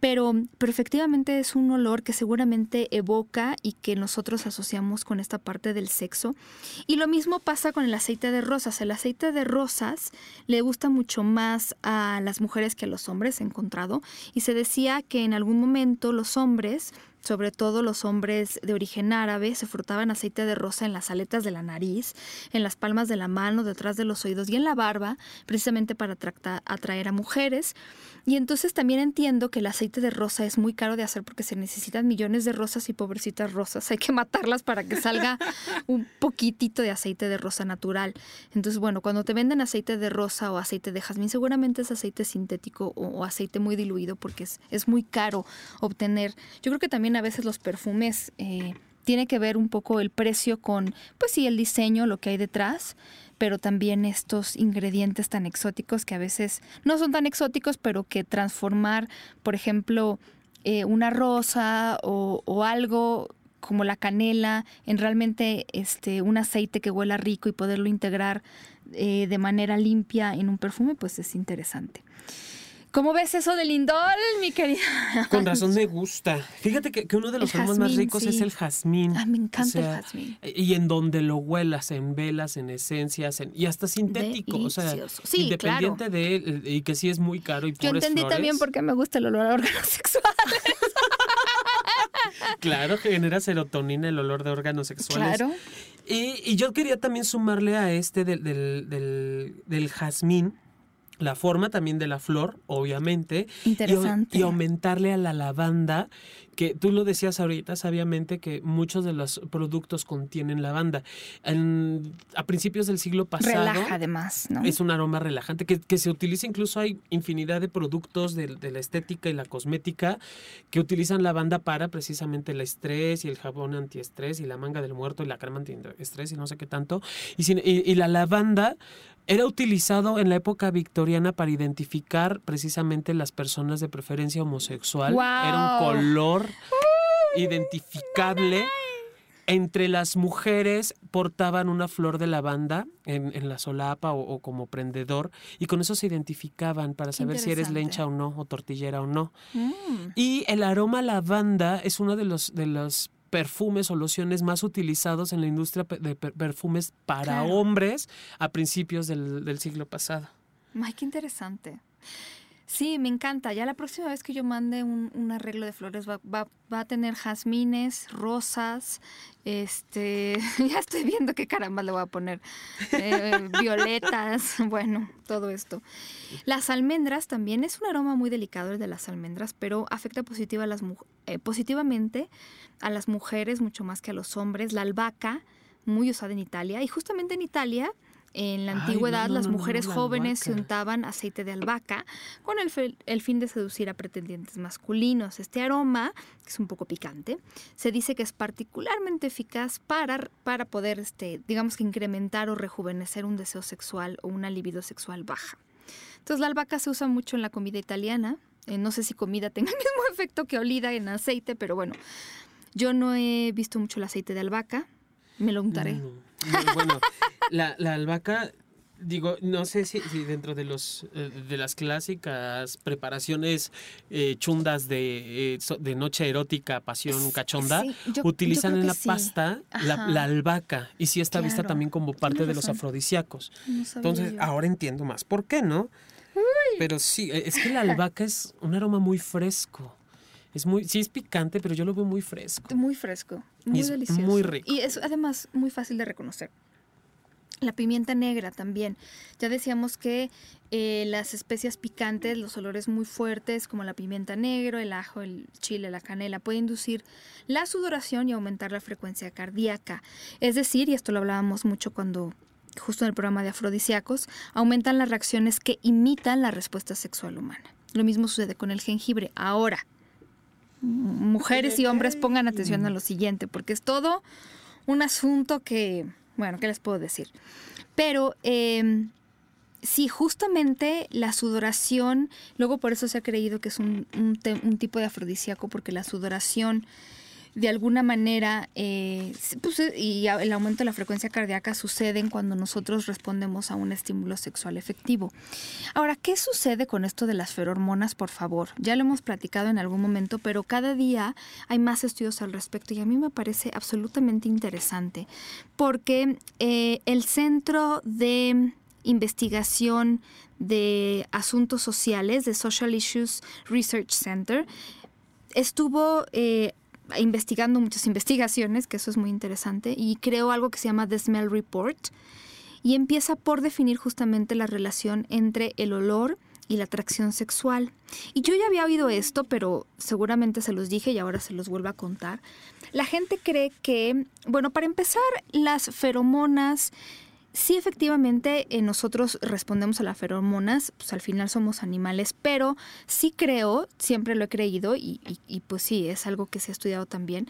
pero, pero efectivamente es un olor que seguramente evoca y que nosotros asociamos con esta parte del sexo. Y lo mismo pasa con el aceite de rosas. El aceite de rosas le gusta mucho más a las mujeres que a los hombres, he encontrado. Y se decía que en algún momento los hombres sobre todo los hombres de origen árabe, se frutaban aceite de rosa en las aletas de la nariz, en las palmas de la mano, detrás de los oídos y en la barba, precisamente para atraer a mujeres. Y entonces también entiendo que el aceite de rosa es muy caro de hacer porque se necesitan millones de rosas y pobrecitas rosas. Hay que matarlas para que salga un poquitito de aceite de rosa natural. Entonces, bueno, cuando te venden aceite de rosa o aceite de jazmín, seguramente es aceite sintético o, aceite muy diluido porque es, es muy caro obtener. Yo creo que también a veces los perfumes eh, tiene que ver un poco el precio con, pues sí, el diseño, lo que hay detrás, pero también estos ingredientes tan exóticos que a veces no son tan exóticos, pero que transformar, por ejemplo, eh, una rosa o, algo como la canela en realmente este un aceite que huela rico y poderlo integrar eh, de manera limpia en un perfume, pues es interesante. ¿Cómo ves eso del indol, mi querida? Con razón me gusta. Fíjate que, uno de los aromas más ricos es el jazmín. Ah, me encanta el jazmín. Y en donde lo huelas, en velas, en esencias, y hasta sintético. O sea, independiente de él, y que sí es muy caro y Yo entendí también por qué me gusta el olor a órganos sexuales. claro, genera serotonina el olor de órganos sexuales. Claro. Y, yo quería también sumarle a este del, del, del, del jazmín la forma también de la flor, obviamente. Interesante. Y, aumentarle a la lavanda, que tú lo decías ahorita sabiamente que muchos de los productos contienen lavanda. a principios del siglo pasado. Relaja además, ¿no? Es un aroma relajante que, que se utiliza, incluso hay infinidad de productos de, de, la estética y la cosmética que utilizan lavanda para precisamente el estrés y el jabón antiestrés y la manga del muerto y la crema antiestrés y no sé qué tanto. Y, y la lavanda era utilizado en la época victoriana para identificar precisamente las personas de preferencia homosexual. Era un color identificable. Entre las mujeres portaban una flor de lavanda en, la solapa o, como prendedor y con eso se identificaban para saber si eres lencha o no, o tortillera o no. Mm. Y el aroma lavanda es uno de los, de los perfumes o lociones más utilizados en la industria de perfumes para hombres a principios del, del siglo pasado. Ay, qué interesante. Sí, me encanta. Ya la próxima vez que yo mande un, arreglo de flores va, a tener jazmines, rosas, este, ya estoy viendo qué caramba le voy a poner, eh, violetas, bueno, todo esto. Las almendras también es un aroma muy delicado el de las almendras, pero afecta positiva a las, eh, positivamente a las mujeres mucho más que a los hombres. La albahaca, muy usada en Italia, y justamente en Italia en la antigüedad, las mujeres jóvenes se untaban aceite de albahaca con el, el, fin de seducir a pretendientes masculinos. Este aroma, que es un poco picante, se dice que es particularmente eficaz para, para poder, este, digamos que incrementar o rejuvenecer un deseo sexual o una libido sexual baja. Entonces la albahaca se usa mucho en la comida italiana. Eh, no sé si comida tenga el mismo efecto que olida en aceite, pero bueno, yo no he visto mucho el aceite de albahaca. Me lo untaré. Bueno, la, la albahaca digo, no sé si, dentro de los eh, de las clásicas preparaciones eh, chundas de, eh, de, noche erótica, pasión cachonda, utilizan en la pasta la, albahaca y sí está vista también como parte de los afrodisíacos. Entonces, ahora entiendo más. ¿Por qué no? Pero sí, es que la albahaca es un aroma muy fresco. Es muy, sí es picante, pero yo lo veo muy fresco. Muy fresco, muy delicioso. Muy rico. Y es además muy fácil de reconocer. La pimienta negra también. Ya decíamos que eh, las especias picantes, los olores muy fuertes como la pimienta negra, el ajo, el chile, la canela, pueden inducir la sudoración y aumentar la frecuencia cardíaca. Es decir, y esto lo hablábamos mucho cuando justo en el programa de afrodisíacos, aumentan las reacciones que imitan la respuesta sexual humana. Lo mismo sucede con el jengibre. Ahora, mujeres y hombres pongan atención a lo siguiente, porque es todo un asunto que bueno, ¿qué les puedo decir? Pero eh, sí, justamente la sudoración, luego por eso se ha creído que es un, un tipo de afrodisíaco, porque la sudoración de alguna manera, eh, pues, eh, y el aumento de la frecuencia cardíaca suceden cuando nosotros respondemos a un estímulo sexual efectivo. Ahora, ¿qué sucede con esto de las ferormonas, por favor? Ya lo hemos platicado en algún momento, pero cada día hay más estudios al respecto y a mí me parece absolutamente interesante, porque eh, el Centro de Investigación de Asuntos Sociales, de Social Issues Research Center, estuvo investigando muchas investigaciones, que eso es muy interesante, y creo algo que se llama The Smell Report, y empieza por definir justamente la relación entre el olor y la atracción sexual. Y yo ya había oído esto, pero seguramente se los dije y ahora se los vuelvo a contar. La gente cree que, bueno, para empezar, las feromonas Sí, efectivamente, eh, nosotros respondemos a las feromonas, pues al final somos animales, pero sí creo, siempre lo he creído, y, pues sí, es algo que se ha estudiado también.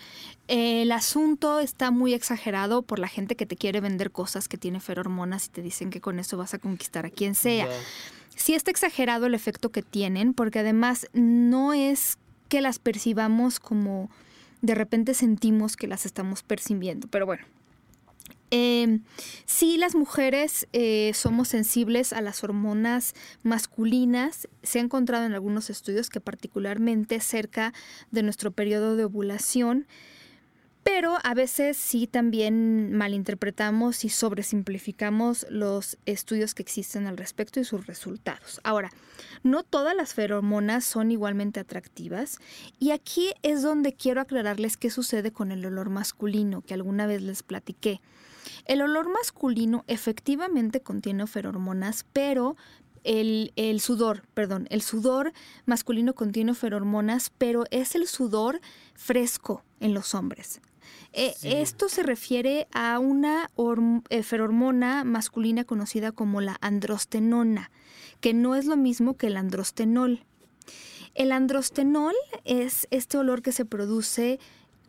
el asunto está muy exagerado por la gente que te quiere vender cosas que tiene feromonas y te dicen que con eso vas a conquistar a quien sea. Sí está exagerado el efecto que tienen, porque además no es que las percibamos como de repente sentimos que las estamos percibiendo, pero bueno, eh, sí, las mujeres eh, somos sensibles a las hormonas masculinas. Se ha encontrado en algunos estudios que particularmente cerca de nuestro periodo de ovulación, pero a veces sí también malinterpretamos y sobresimplificamos los estudios que existen al respecto y sus resultados. Ahora, no todas las feromonas son igualmente atractivas y aquí es donde quiero aclararles qué sucede con el olor masculino que alguna vez les platiqué. El olor masculino efectivamente contiene ferormonas, pero el, sudor, perdón, el sudor masculino contiene ferormonas, pero es el sudor fresco en los hombres. Eh, esto se refiere a una eh, ferormona masculina conocida como la androstenona, que no es lo mismo que el androstenol. El androstenol es este olor que se produce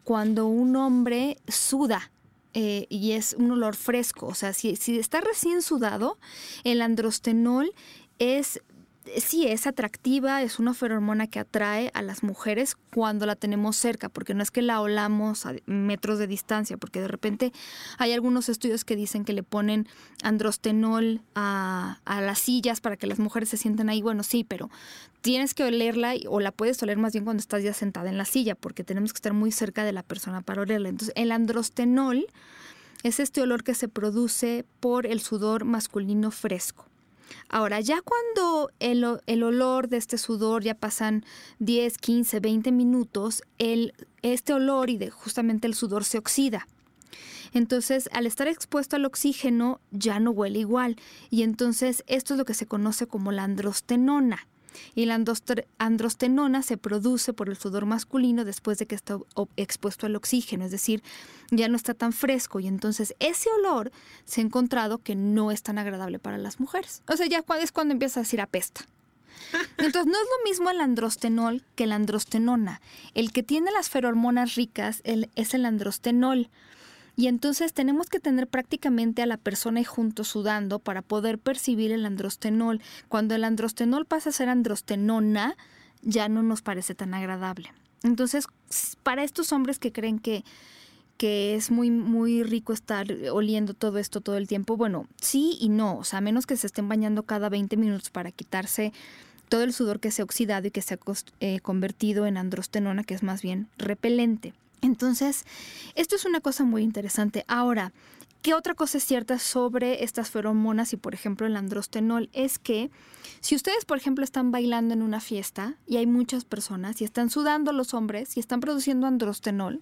cuando un hombre suda eh, y es un olor fresco. O sea, si, está recién sudado, el androstenol es sí es atractiva, es una feromona que atrae a las mujeres cuando la tenemos cerca, porque no es que la olamos a metros de distancia, porque de repente hay algunos estudios que dicen que le ponen androstenol a, a las sillas para que las mujeres se sientan ahí. Bueno, sí, pero tienes que olerla o la puedes oler más bien cuando estás ya sentada en la silla, porque tenemos que estar muy cerca de la persona para olerla. Entonces, el androstenol es este olor que se produce por el sudor masculino fresco. Ahora, ya cuando el, olor de este sudor ya pasan 10, 15, 20 minutos, el, este olor y de justamente el sudor se oxida. Entonces, al estar expuesto al oxígeno, ya no huele igual. Y entonces, esto es lo que se conoce como la androstenona. Y la androstenona se produce por el sudor masculino después de que está expuesto al oxígeno, es decir, ya no está tan fresco y entonces ese olor se ha encontrado que no es tan agradable para las mujeres. O sea, ya es cuando empieza a decir apesta. Entonces, no es lo mismo el androstenol que la androstenona. El que tiene las feromonas ricas es el androstenol. Y entonces tenemos que tener prácticamente a la persona junto sudando para poder percibir el androstenol. Cuando el androstenol pasa a ser androstenona, ya no nos parece tan agradable. Entonces, para estos hombres que creen que, que es muy, muy rico estar oliendo todo esto todo el tiempo, bueno, sí y no. O sea, a menos que se estén bañando cada 20 minutos para quitarse todo el sudor que se ha oxidado y que se ha eh, convertido en androstenona, que es más bien repelente. Entonces, esto es una cosa muy interesante. Ahora, ¿Qué otra cosa es cierta sobre estas feromonas y, por ejemplo, el androstenol? Es que si ustedes, por ejemplo, están bailando en una fiesta y hay muchas personas y están sudando los hombres y están produciendo androstenol,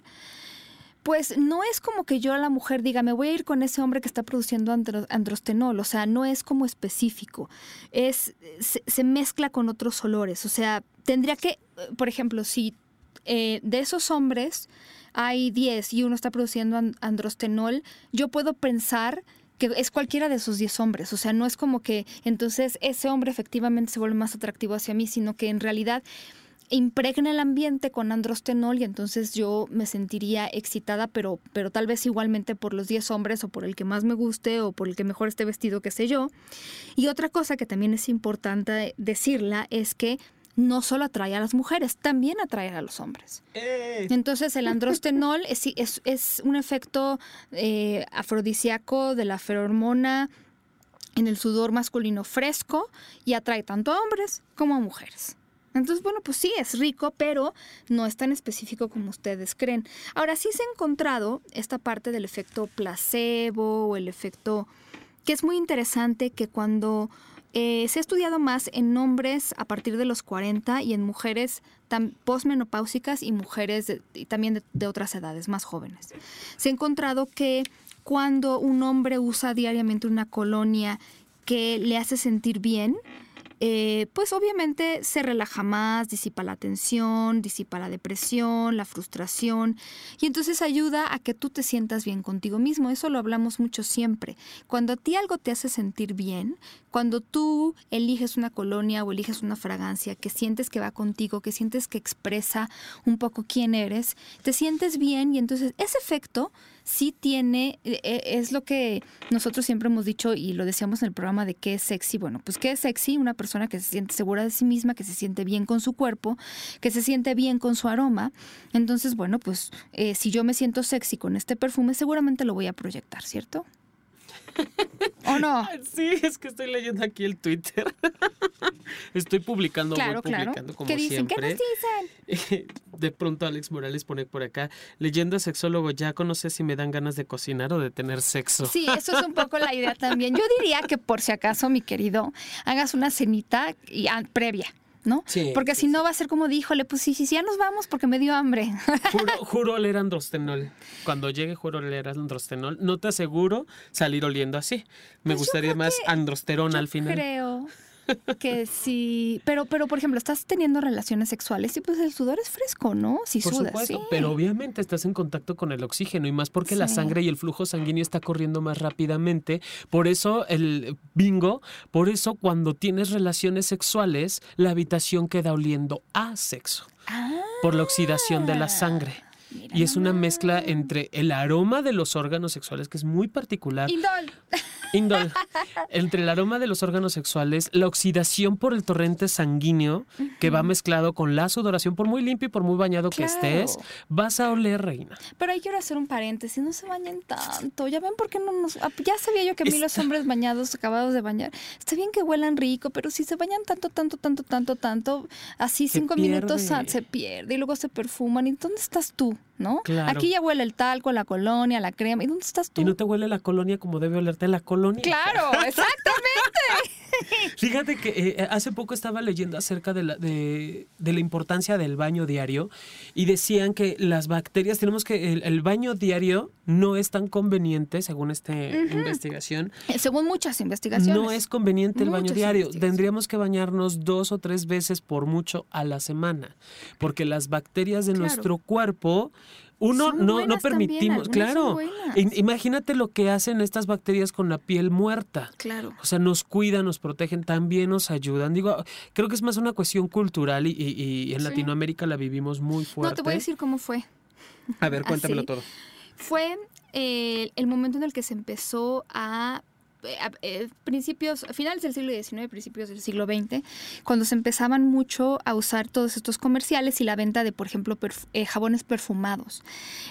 pues no es como que yo a la mujer diga, me voy a ir con ese hombre que está produciendo androstenol, o sea, no es como específico, es, se, se mezcla con otros olores, o sea, tendría que, por ejemplo, si eh, de esos hombres hay 10 y uno está produciendo androstenol, yo puedo pensar que es cualquiera de esos 10 hombres. O sea, no es como que entonces ese hombre efectivamente se vuelve más atractivo hacia mí, sino que en realidad impregna el ambiente con androstenol y entonces yo me sentiría excitada, pero, pero tal vez igualmente por los 10 hombres o por el que más me guste o por el que mejor esté vestido, qué sé yo. Y otra cosa que también es importante decirla es que no solo atrae a las mujeres, también atrae a los hombres. ¡Eh! Entonces el androstenol es, es, un efecto eh, afrodisíaco de la feromona en el sudor masculino fresco y atrae tanto a hombres como a mujeres. Entonces, bueno, pues sí, es rico, pero no es tan específico como ustedes creen. Ahora sí se ha encontrado esta parte del efecto placebo o el efecto que es muy interesante que cuando eh, se ha estudiado más en hombres a partir de los 40 y en mujeres postmenopáusicas y mujeres y también de, otras edades más jóvenes. Se ha encontrado que cuando un hombre usa diariamente una colonia que le hace sentir bien, eh, pues obviamente se relaja más, disipa la tensión, disipa la depresión, la frustración y entonces ayuda a que tú te sientas bien contigo mismo. Eso lo hablamos mucho siempre. Cuando a ti algo te hace sentir bien, cuando tú eliges una colonia o eliges una fragancia que sientes que va contigo, que sientes que expresa un poco quién eres, te sientes bien y entonces ese efecto sí tiene, e, e, es lo que nosotros siempre hemos dicho y lo decíamos en el programa de qué es sexy. Bueno, pues qué es sexy, una persona que se siente segura de sí misma, que se siente bien con su cuerpo, que se siente bien con su aroma. Entonces, bueno, pues eh, si yo me siento sexy con este perfume, seguramente lo voy a proyectar, ¿cierto? ¿O no? Sí, es que estoy leyendo aquí el Twitter. Estoy publicando, claro, publicando como ¿Qué dicen? ¿Qué nos dicen? De pronto Alex Morales pone por acá, leyendo sexólogo, ya conoce si me dan ganas de cocinar o de tener sexo. Sí, eso es un poco la idea también. Yo diría que por si acaso, mi querido, hagas una cenita previa. ¿No? Sí, porque si no va a ser como dijo, le pues sí, sí, ya nos vamos porque me dio hambre. Juro, juro oler androstenol. Cuando llegue juro oler androstenol. No te aseguro salir oliendo así. Me pues gustaría más androsterona al final. Creo que sí, pero, pero por ejemplo, estás teniendo relaciones sexuales y pues el sudor es fresco, ¿no? Si por supuesto, pero obviamente estás en contacto con el oxígeno y más porque la sangre y el flujo sanguíneo está corriendo más rápidamente. Por eso el bingo, por eso cuando tienes relaciones sexuales, la habitación queda oliendo a sexo. por la oxidación de la sangre. y es una mezcla entre el aroma de los órganos sexuales, que es muy particular. Indol. Entre el aroma de los órganos sexuales, la oxidación por el torrente sanguíneo que va mezclado con la sudoración, por muy limpio y por muy bañado que estés, vas a oler, reina. Pero ahí quiero hacer un paréntesis, no se bañen tanto. Ya ven por qué no nos... Ah, ya sabía yo que a mí los hombres bañados, acabados de bañar, está bien que huelan rico, pero si se bañan tanto, tanto, tanto, tanto, tanto, así cinco minutos se pierde y luego se perfuman. ¿Y dónde estás tú? ¿No? Aquí ya huele el talco, la colonia, la crema. ¿Y dónde estás tú? Y no te huele la colonia como debe olerte la colonia. Claro, exactamente. Fíjate que eh, hace poco estaba leyendo acerca de la, de, la, importancia del baño diario y decían que las bacterias, tenemos que el, baño diario no es tan conveniente, según esta investigación. Eh, según muchas investigaciones. No es conveniente el baño diario. Tendríamos que bañarnos dos o tres veces por mucho a la semana, porque las bacterias de nuestro cuerpo uno no, no permitimos, claro. Imagínate lo que hacen estas bacterias con la piel muerta. Claro. O sea, nos cuidan, nos protegen, también nos ayudan. Digo, creo que es más una cuestión cultural y, en Latinoamérica la vivimos muy fuerte. No, te voy a decir cómo fue. A ver, cuéntamelo todo. Fue eh, el momento en el que se empezó a eh, eh, principios, finales del siglo XIX, principios del siglo XX, cuando se empezaban mucho a usar todos estos comerciales y la venta de, por ejemplo, eh, jabones perfumados.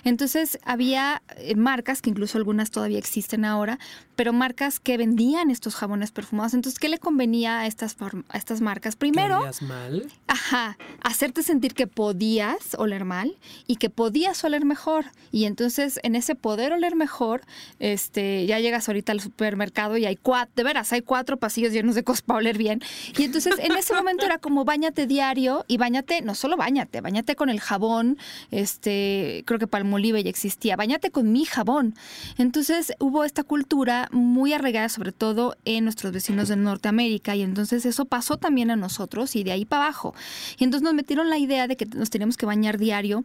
Entonces había marcas, que incluso algunas todavía existen ahora, pero marcas que vendían estos jabones perfumados. Entonces, ¿qué le convenía a estas, a estas marcas? Primero, mal? Ajá, hacerte sentir que podías oler mal y que podías oler mejor. Y entonces, en ese poder oler mejor, este, ya llegas ahorita al supermercado y hay cuatro, de veras, hay cuatro pasillos llenos de cosas para oler bien. Y entonces en ese momento era como bañate diario y bañate, no solo bañate, bañate con el jabón, este, creo que Palmolive ya existía, bañate con mi jabón. Entonces hubo esta cultura muy arraigada sobre todo en nuestros vecinos de Norteamérica y entonces eso pasó también a nosotros y de ahí para abajo. Y entonces nos metieron la idea de que nos teníamos que bañar diario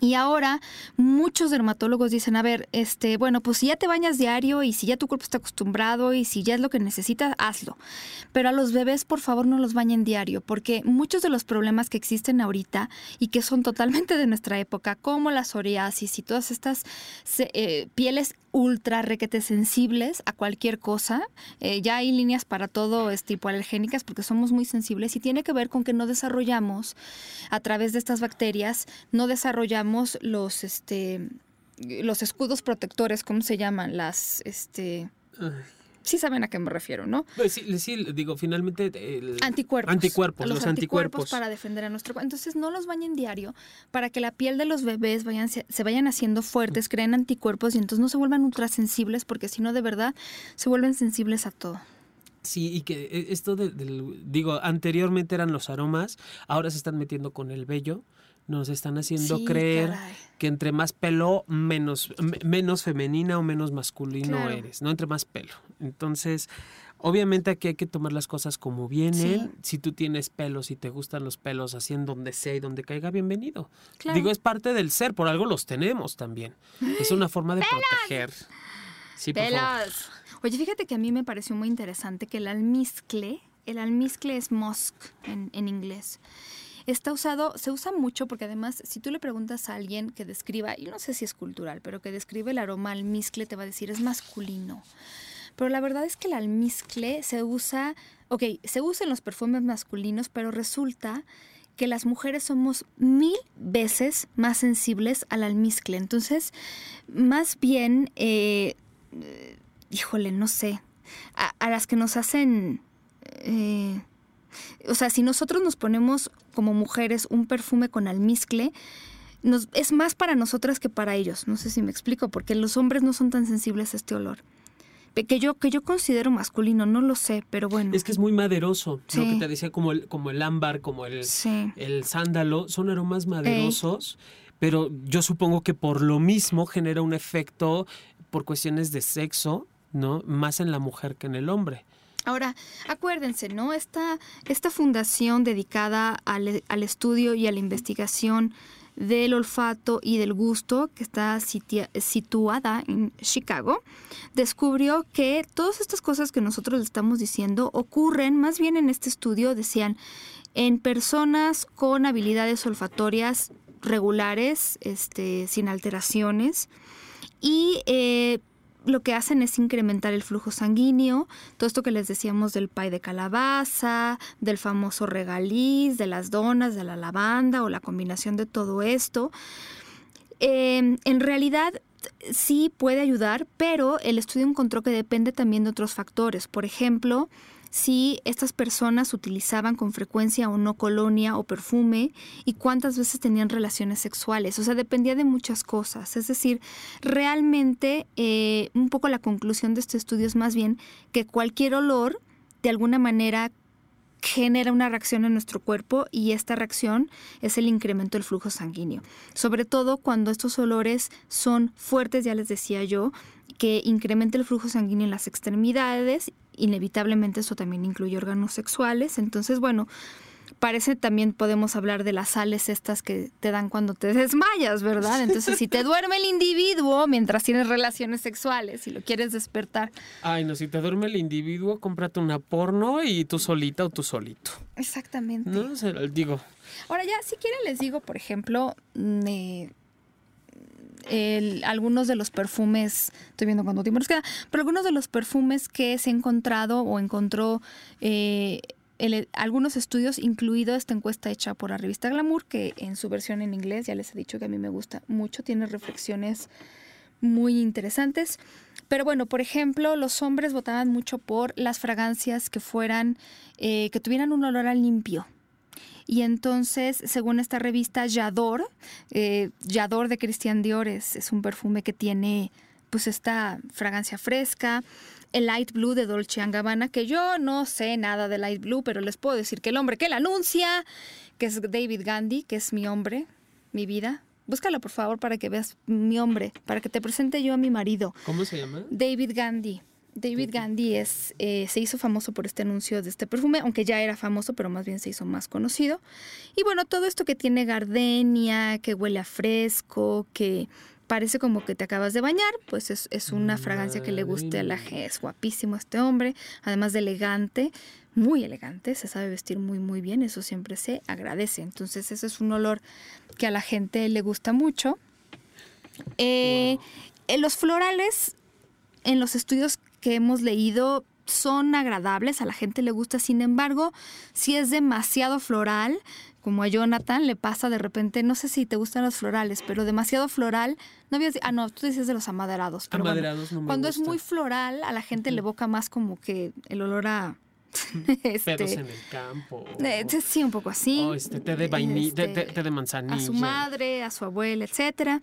y ahora muchos dermatólogos dicen, a ver, este, bueno, pues si ya te bañas diario y si ya tu cuerpo está acostumbrado y si ya es lo que necesitas, hazlo. Pero a los bebés, por favor, no los bañen diario, porque muchos de los problemas que existen ahorita y que son totalmente de nuestra época, como la psoriasis y todas estas eh, pieles ultra requete sensibles a cualquier cosa. Eh, ya hay líneas para todo, es tipo alergénicas, porque somos muy sensibles y tiene que ver con que no desarrollamos, a través de estas bacterias, no desarrollamos los, este, los escudos protectores, ¿cómo se llaman? Las, este sí saben a qué me refiero, ¿no? Pues sí, sí digo, finalmente... anticuerpos. Anticuerpos, los, anticuerpos. Para defender a nuestro Entonces no los bañen diario para que la piel de los bebés vayan, se, vayan haciendo fuertes, creen anticuerpos y entonces no se vuelvan ultrasensibles porque si no de verdad se vuelven sensibles a todo. Sí, y que eh, esto del, digo, anteriormente eran los aromas, ahora se están metiendo con el vello nos están haciendo creer que entre más pelo, menos, menos femenina o menos masculino eres, ¿no? Entre más pelo. Entonces, obviamente aquí hay que tomar las cosas como vienen. Si tú tienes pelos y te gustan los pelos así en donde sea y donde caiga, bienvenido. Digo, es parte del ser, por algo los tenemos también. Es una forma de proteger. Sí, pelos. Oye, fíjate que a mí me pareció muy interesante que el almizcle, el almizcle es musk en, en inglés está usado, se usa mucho porque además si tú le preguntas a alguien que describa, y no sé si es cultural, pero que describe el aroma almizcle, te va a decir es masculino. Pero la verdad es que el almizcle se usa, ok, se usa en los perfumes masculinos, pero resulta que las mujeres somos mil veces más sensibles al almizcle. Entonces, más bien, eh, híjole, no sé, a, las que nos hacen... Eh, o sea, si nosotros nos ponemos como mujeres un perfume con almizcle, nos, es más para nosotras que para ellos. No sé si me explico, porque los hombres no son tan sensibles a este olor. Que yo, que yo considero masculino, no lo sé, pero bueno. Es que es muy maderoso. Lo que te decía, como el, como el ámbar, como el, el sándalo, son aromas maderosos. Pero yo supongo que por lo mismo genera un efecto por cuestiones de sexo, ¿no? Más en la mujer que en el hombre. Ahora, acuérdense, ¿no? Esta, esta fundación dedicada al, estudio y a la investigación del olfato y del gusto, que está situada en Chicago, descubrió que todas estas cosas que nosotros le estamos diciendo ocurren, más bien en este estudio, decían, en personas con habilidades olfatorias regulares, este, sin alteraciones, y eh, lo que hacen es incrementar el flujo sanguíneo, todo esto que les decíamos del pay de calabaza, del famoso regaliz, de las donas, de la lavanda o la combinación de todo esto. Em, en realidad sí puede ayudar, pero el estudio encontró que depende también de otros factores. Por ejemplo, si estas personas utilizaban con frecuencia o no colonia o perfume y cuántas veces tenían relaciones sexuales. O sea, dependía de muchas cosas. Es decir, realmente eh, un poco la conclusión de este estudio es más bien que cualquier olor de alguna manera genera una reacción en nuestro cuerpo y esta reacción es el incremento del flujo sanguíneo. Sobre todo cuando estos olores son fuertes, ya les decía yo, que incrementa el flujo sanguíneo en las extremidades, inevitablemente eso también incluye órganos sexuales. Entonces, bueno, parece también podemos hablar de las sales estas que te dan cuando te desmayas, ¿verdad? Entonces, si te duerme el individuo mientras tienes relaciones sexuales y lo quieres despertar. Ay, no, si te duerme el individuo, cómprate una porno y tú solita o tú solito. Exactamente. No, digo. Ahora ya, si quieren les digo, por ejemplo, eh, algunos de los perfumes, estoy viendo cuánto tiempo nos queda, pero algunos de los perfumes que se ha encontrado o encontró eh, algunos estudios, incluido esta encuesta hecha por la revista Glamour, que en su versión en inglés, ya les he dicho que a mí me gusta mucho, tiene reflexiones muy interesantes. Pero bueno, por ejemplo, los hombres votaban mucho por las fragancias que fueran, eh, que tuvieran un olor a limpio. Y entonces, según esta revista Yador, eh, Yador de Christian Dior es, un perfume que tiene pues esta fragancia fresca, el Light Blue de Dolce Gabbana, que yo no sé nada de Light Blue, pero les puedo decir que el hombre que la anuncia, que es David Gandhi, que es mi hombre, mi vida. Búscalo, por favor, para que veas mi hombre, para que te presente yo a mi marido. ¿Cómo se llama? David Gandhi. David Gandhi es, eh, se hizo famoso por este anuncio de este perfume, aunque ya era famoso, pero más bien se hizo más conocido. Y bueno, todo esto que tiene gardenia, que huele a fresco, que parece como que te acabas de bañar, pues es, una fragancia que le guste a la gente. Es guapísimo este hombre, además de elegante, muy elegante, se sabe vestir muy muy bien, eso siempre se agradece. Entonces ese es un olor que a la gente le gusta mucho. Eh, los florales en los estudios que hemos leído son agradables, a la gente le gusta, sin embargo, si es demasiado floral, como a Jonathan le pasa de repente, no sé si te gustan los florales, pero demasiado floral, no habías, ah no, tú dices de los amaderados, pero amaderados no me cuando es muy floral, a la gente le evoca más como que el olor a este, Pedos en el campo. Eh, sí, un poco así. O este, té de vainilla, este, de manzanilla. A su madre, a su abuela, etcétera.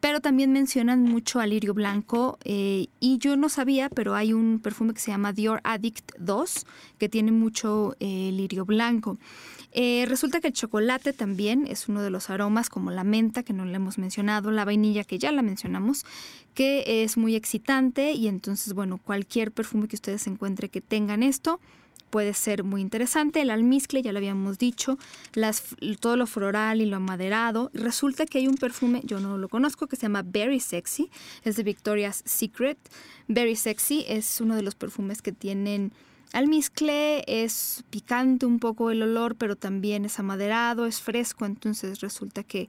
Pero también mencionan mucho al lirio blanco. Eh, y yo no sabía, pero hay un perfume que se llama Dior Addict 2, que tiene mucho eh, lirio blanco. resulta que el chocolate también es uno de los aromas, como la menta, que no le hemos mencionado, la vainilla, que ya la mencionamos, que es muy excitante. Y entonces, bueno, cualquier perfume que ustedes encuentren que tengan esto, puede ser muy interesante. El almizcle, ya lo habíamos dicho, todo lo floral y lo amaderado. Resulta que hay un perfume, yo no lo conozco, que se llama Very Sexy, es de Victoria's Secret. Very Sexy es uno de los perfumes que tienen almizcle, es picante un poco el olor, pero también es amaderado, es fresco, entonces resulta que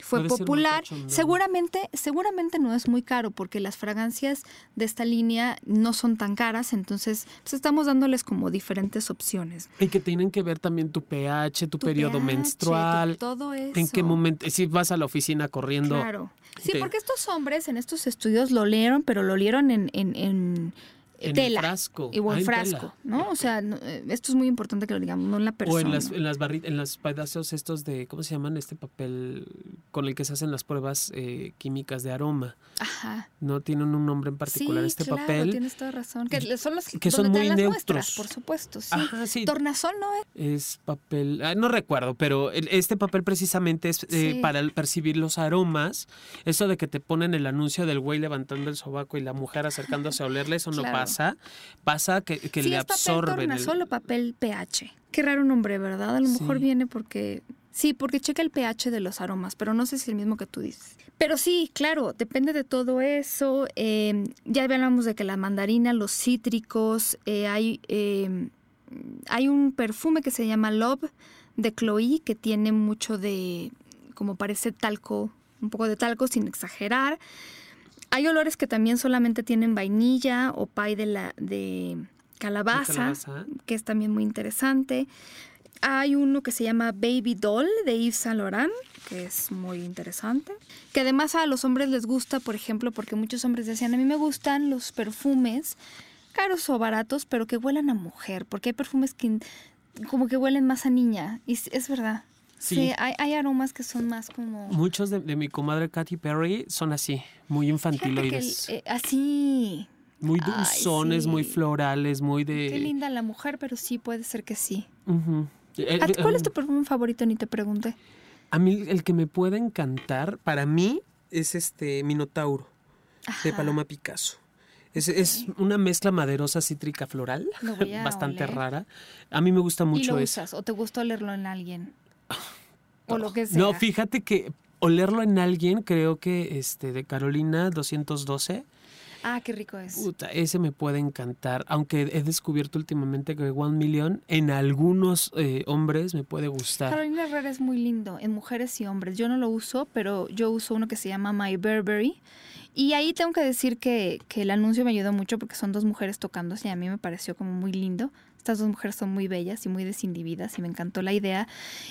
fue popular. Seguramente, seguramente no es muy caro porque las fragancias de esta línea no son tan caras, entonces pues, estamos dándoles como diferentes opciones. Y que tienen que ver también tu pH, tu, periodo menstrual. todo eso. En qué momento, si vas a la oficina corriendo. Claro. Sí, porque estos hombres en estos estudios lo leyeron, pero lo leyeron en, en en tela. frasco. Y en frasco, ¿no? O sea, eh, esto es muy importante que lo digamos, no en la persona. O en las, en las en los pedazos estos de, ¿cómo se llaman? Este papel con el que se hacen las pruebas eh, químicas de aroma. Ajá. No tienen un nombre en particular este claro, papel. tienes toda razón. Que son los que son muy neutros. por supuesto, sí. Ajá, sí. Tornasol no es. Es papel, ah, no recuerdo, pero este papel precisamente es eh, para percibir los aromas. Eso de que te ponen el anuncio del güey levantando el sobaco y la mujer acercándose a olerle, eso no pasa pasa, pasa que, que le absorben. el... solo papel pH. Qué raro nombre, ¿verdad? A lo mejor viene porque Sí, porque checa el pH de los aromas, pero no sé si es el mismo que tú dices. Pero sí, claro, depende de todo eso. Em, ya hablamos de que la mandarina, los cítricos, eh, hay, em, hay un perfume que se llama Love de Chloe que tiene mucho de, como parece talco, un poco de talco sin exagerar. Hay olores que también solamente tienen vainilla o pay de la de calabaza, calabaza. que es también muy interesante. Hay uno que se llama Baby Doll de Yves Saint Laurent, que es muy interesante. Que además a los hombres les gusta, por ejemplo, porque muchos hombres decían, a mí me gustan los perfumes caros o baratos, pero que huelan a mujer, porque hay perfumes que como que huelen más a niña. Y es verdad. Sí. Sí, hay, hay aromas que son más como... Muchos de, de mi comadre Katy Perry son así, muy que el- infantiloides. eh, así... muy dulzones, muy florales, muy de... Qué linda la mujer, pero sí puede ser que sí. Eh, ¿A ti eh, ¿Cuál es um, tu perfume favorito? Ni te pregunté. A mí el que me puede encantar, para mí, es este Minotauro, de. Paloma Picasso. Es, es una mezcla maderosa cítrica floral, bastante oler. rara. A mí me gusta ¿Y mucho eso. ¿O te gusta olerlo en alguien? O lo que sea. No, fíjate que olerlo en alguien, creo que este de Carolina 212, Ah, qué rico es. puta, ese me puede encantar. Aunque he descubierto últimamente que One Million en algunos eh, hombres me puede gustar. Carolina Herrera es muy lindo en mujeres y hombres. Yo no lo uso, pero yo uso uno que se llama My Burberry. Y ahí tengo que decir que, que el anuncio me ayudó mucho porque son dos mujeres tocándose y a mí me pareció como muy lindo. Estas dos mujeres son muy bellas y muy desindividas y me encantó la idea.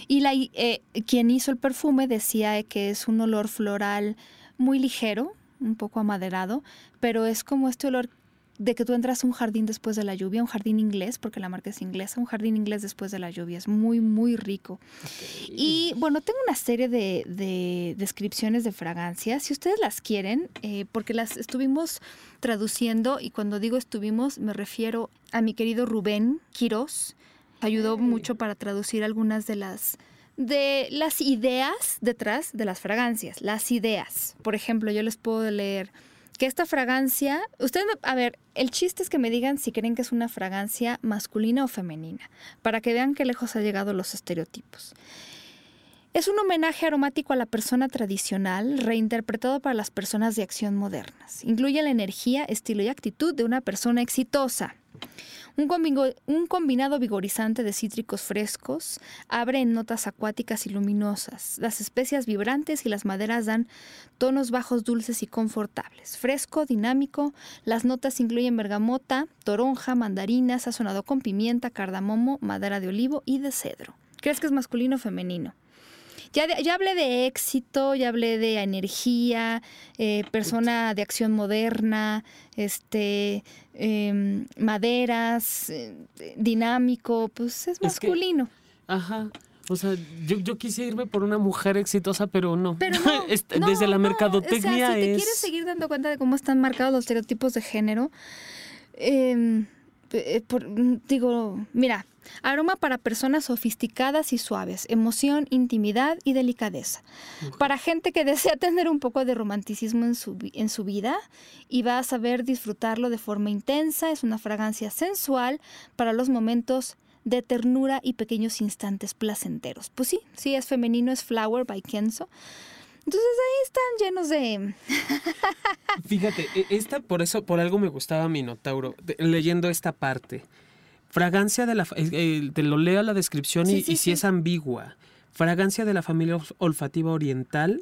Y la, eh, quien hizo el perfume decía que es un olor floral muy ligero, un poco amaderado, pero es como este olor de que tú entras a un jardín después de la lluvia, un jardín inglés, porque la marca es inglesa, un jardín inglés después de la lluvia. Es muy, muy rico. Y bueno, tengo una serie de, de descripciones de fragancias, si ustedes las quieren, eh, porque las estuvimos traduciendo y cuando digo estuvimos me refiero a mi querido Rubén Quirós. Ayudó mucho para traducir algunas de las de las ideas detrás de las fragancias, las ideas. Por ejemplo, yo les puedo leer que esta fragancia, ustedes, a ver, el chiste es que me digan si creen que es una fragancia masculina o femenina, para que vean qué lejos ha llegado los estereotipos. Es un homenaje aromático a la persona tradicional, reinterpretado para las personas de acción modernas. Incluye la energía, estilo y actitud de una persona exitosa. Un, combinado vigorizante de cítricos frescos abre en notas acuáticas y luminosas. Las especias vibrantes y las maderas dan tonos bajos dulces y confortables. Fresco, dinámico, las notas incluyen bergamota, toronja, mandarina, sazonado con pimienta, cardamomo, madera de olivo y de cedro. ¿Crees que es masculino o femenino? Ya, de- ya hablé de éxito, ya hablé de energía, eh, persona de acción moderna, este, em, maderas, eh, dinámico, pues es Es que- masculino. Ajá. O sea, yo, yo quise irme por una mujer exitosa, pero no. Pero no, Este, no, Desde la no, mercadotecnia O sea, si te es... quieres seguir dando cuenta de cómo están marcados los estereotipos de género, eh, eh, por- digo, mira, aroma para personas sofisticadas y suaves, emoción, intimidad y delicadeza. Para gente que desea tener un poco de romanticismo en su, en su vida y va a saber disfrutarlo de forma intensa, es una fragancia sensual para los momentos de ternura y pequeños instantes placenteros. Pues sí, sí, es femenino, es Flower by Kenzo. Entonces ahí están llenos de... Fíjate, e- esta por eso, por algo me gustaba Minotauro, de- leyendo esta parte. Fragancia de la, eh, eh, te lo leo la descripción y, Sí, sí, y si sí. es ambigua. Fragancia de la familia olf- olfativa oriental.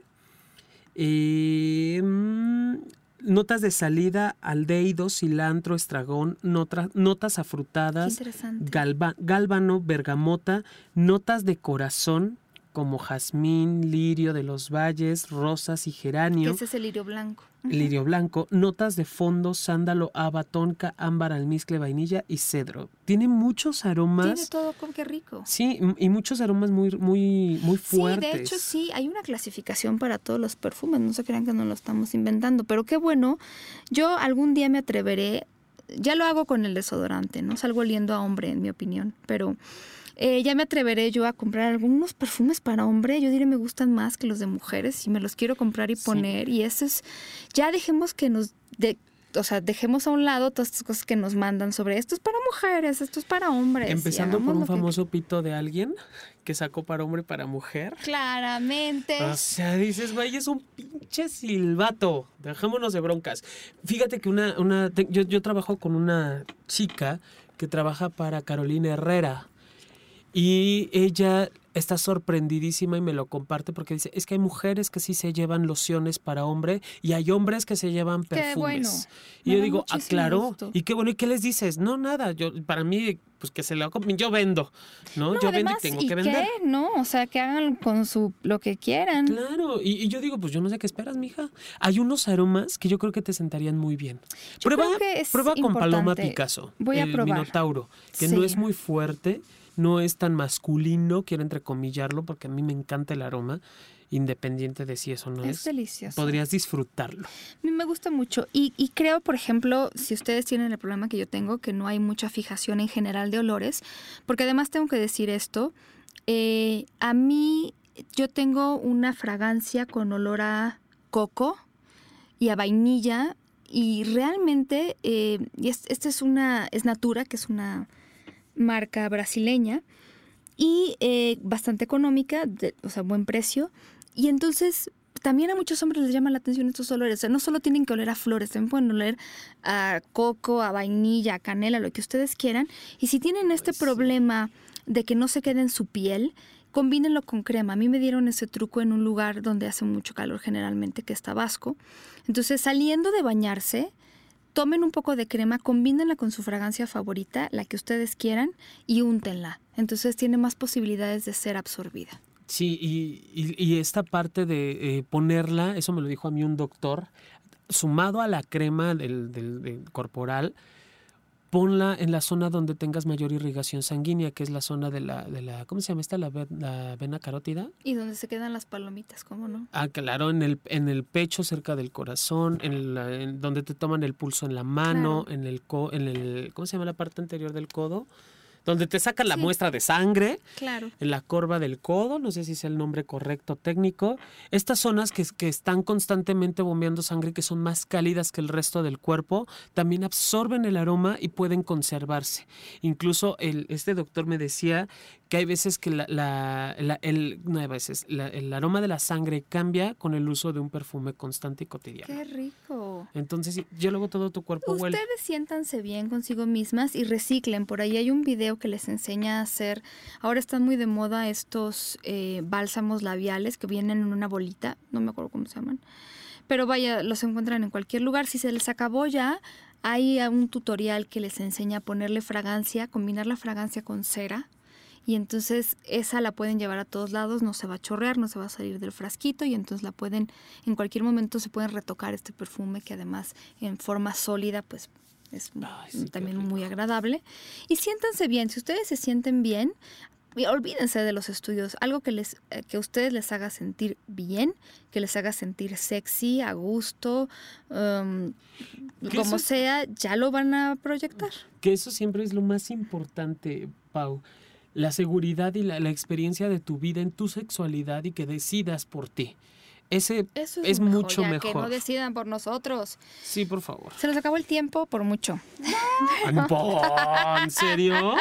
eh, mm, notas de salida, aldehído, cilantro, estragón, notas Qué afrutadas, galba- gálbano, bergamota, notas de corazón como jazmín, lirio de los valles, rosas y geranio ese es el lirio blanco. Lirio blanco, notas de fondo, sándalo, haba, tonka, ámbar, almizcle, vainilla y cedro. Tiene muchos aromas. Tiene todo, con qué rico. Sí, y muchos aromas muy, muy, muy fuertes. Sí, de hecho sí, hay una clasificación para todos los perfumes, no se crean que no lo estamos inventando, pero qué bueno, yo algún día me atreveré, ya lo hago con el desodorante, ¿no? Salgo oliendo a hombre, en mi opinión, pero eh, ya me atreveré yo a comprar algunos perfumes para hombre, yo diré me gustan más que los de mujeres y me los quiero comprar y Sí. poner y eso es, ya dejemos que nos... De, o sea, dejemos a un lado todas estas cosas que nos mandan sobre esto es para mujeres, esto es para hombres. Empezando por un que- famoso pito de alguien que sacó para hombre y para mujer. Claramente. O sea, dices, güey, es un pinche silbato. Dejémonos de broncas. Fíjate que una, una yo, yo trabajo con una chica que trabaja para Carolina Herrera. Y ella está sorprendidísima y me lo comparte porque dice, es que hay mujeres que sí se llevan lociones para hombre y hay hombres que se llevan perfumes. bueno. Y Me yo digo, ah, muchísimo claro, gusto. y qué bueno, ¿y qué les dices? No, nada, yo para mí pues que se la compren, yo vendo, ¿no? No, yo vendo y tengo ¿y que vender. qué? No, o sea, que hagan con su lo que quieran. Claro, y, y yo digo, pues yo no sé qué esperas, mija. Hay unos aromas que yo creo que te sentarían muy bien. Yo prueba creo que es prueba con Paloma. Picasso, Voy a el probar. Minotauro, que Sí. no es muy fuerte, no es tan masculino, quiero entrecomillarlo, porque a mí me encanta el aroma, independiente de si eso no Es es. delicioso. Podrías disfrutarlo. A mí me gusta mucho y, y creo, por ejemplo, si ustedes tienen el problema que yo tengo, que no hay mucha fijación en general de olores, porque además tengo que decir esto, eh, a mí yo tengo una fragancia con olor a coco y a vainilla y realmente, eh, y es- esta es una, es Natura, que es una marca brasileña y eh, bastante económica, de- o sea, buen precio. Y entonces también a muchos hombres les llama la atención estos olores. O sea, no solo tienen que oler a flores, también pueden oler a coco, a vainilla, a canela, lo que ustedes quieran. Y si tienen este Pues problema de que no se quede en su piel, combínenlo con crema. A mí me dieron ese truco en un lugar donde hace mucho calor generalmente, que es Tabasco. Entonces, saliendo de bañarse, tomen un poco de crema, combínenla con su fragancia favorita, la que ustedes quieran, y úntenla. Entonces tiene más posibilidades de ser absorbida. Sí, y, y- y esta parte de eh, ponerla, eso me lo dijo a mí un doctor, sumado a la crema del, del- del corporal, ponla en la zona donde tengas mayor irrigación sanguínea, que es la zona de la, de la ¿cómo se llama esta? La, ve- la vena carótida. Y donde se quedan las palomitas, ¿cómo no? Ah, claro, en el, en el pecho, cerca del corazón, en, la- en donde te toman el pulso en la mano, Claro. en el co- en el, ¿cómo se llama la parte anterior del codo? Donde te sacan la Sí. muestra de sangre Claro. en la corva del codo, no sé si es el nombre correcto técnico, estas zonas que, que están constantemente bombeando sangre y que son más cálidas que el resto del cuerpo, también absorben el aroma y pueden conservarse. Incluso el, este doctor me decía que hay veces que la, la- la- el, no hay veces, la- el aroma de la sangre cambia con el uso de un perfume constante y cotidiano. Qué rico. Entonces, yo luego todo tu cuerpo huele. Ustedes siéntanse bien consigo mismas y reciclen. Por ahí hay un video que les enseña a hacer. Ahora están muy de moda estos eh, bálsamos labiales que vienen en una bolita. No me acuerdo cómo se llaman. Pero vaya, los encuentran en cualquier lugar. Si se les acabó ya, hay un tutorial que les enseña a ponerle fragancia, combinar la fragancia con cera. Y entonces esa la pueden llevar a todos lados, no se va a chorrear, no se va a salir del frasquito y entonces la pueden, en cualquier momento se pueden retocar este perfume que además en forma sólida pues es Ay, sí, qué también muy agradable. Y siéntanse bien, si ustedes se sienten bien, olvídense de los estudios, algo que les eh, que a ustedes les haga sentir bien, que les haga sentir sexy, a gusto, um, como eso- sea, ya lo van a proyectar. Que eso siempre es lo más importante, Pau. La seguridad y la, la experiencia de tu vida en tu sexualidad y que decidas por ti. Ese Eso es, lo mejor, mucho ya mejor. Que no decidan por nosotros. Sí, por favor. Se nos acabó el tiempo por mucho. No, ¿En serio?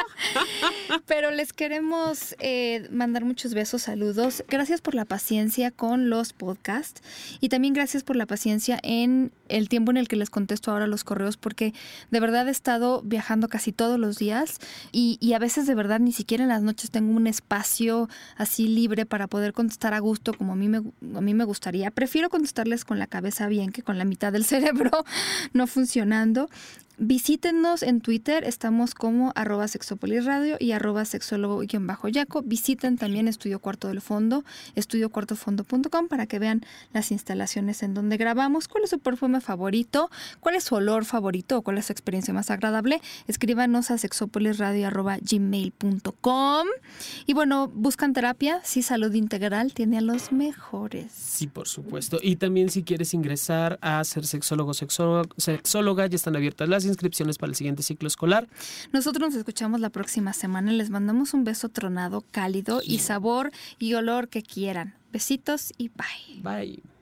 Pero les queremos eh, mandar muchos besos, saludos. Gracias por la paciencia con los podcasts y también gracias por la paciencia en el tiempo en el que les contesto ahora los correos porque de verdad he estado viajando casi todos los días y, y a veces de verdad ni siquiera en las noches tengo un espacio así libre para poder contestar a gusto como a mí me, a mí me gustaría. Prefiero contestarles con la cabeza bien que con la mitad del cerebro no funcionando. Visítenos en Twitter, estamos como arroba sexopolisradio y arroba sexólogo-yaco. Visiten también Estudio Cuarto del Fondo, estudiocuartofondo.com para que vean las instalaciones en donde grabamos, cuál es su perfume favorito, cuál es su olor favorito o cuál es su experiencia más agradable. Escríbanos a sexopolisradio.gmail.com Y bueno, buscan terapia, sí, salud integral, tiene a los mejores. Sí, por supuesto. Y también si quieres ingresar a ser sexólogo, sexóloga, sexóloga, ya están abiertas las inscripciones para el siguiente ciclo escolar. Nosotros nos escuchamos la próxima semana. Les mandamos un beso tronado, cálido y sabor y olor que quieran. Besitos y bye. Bye.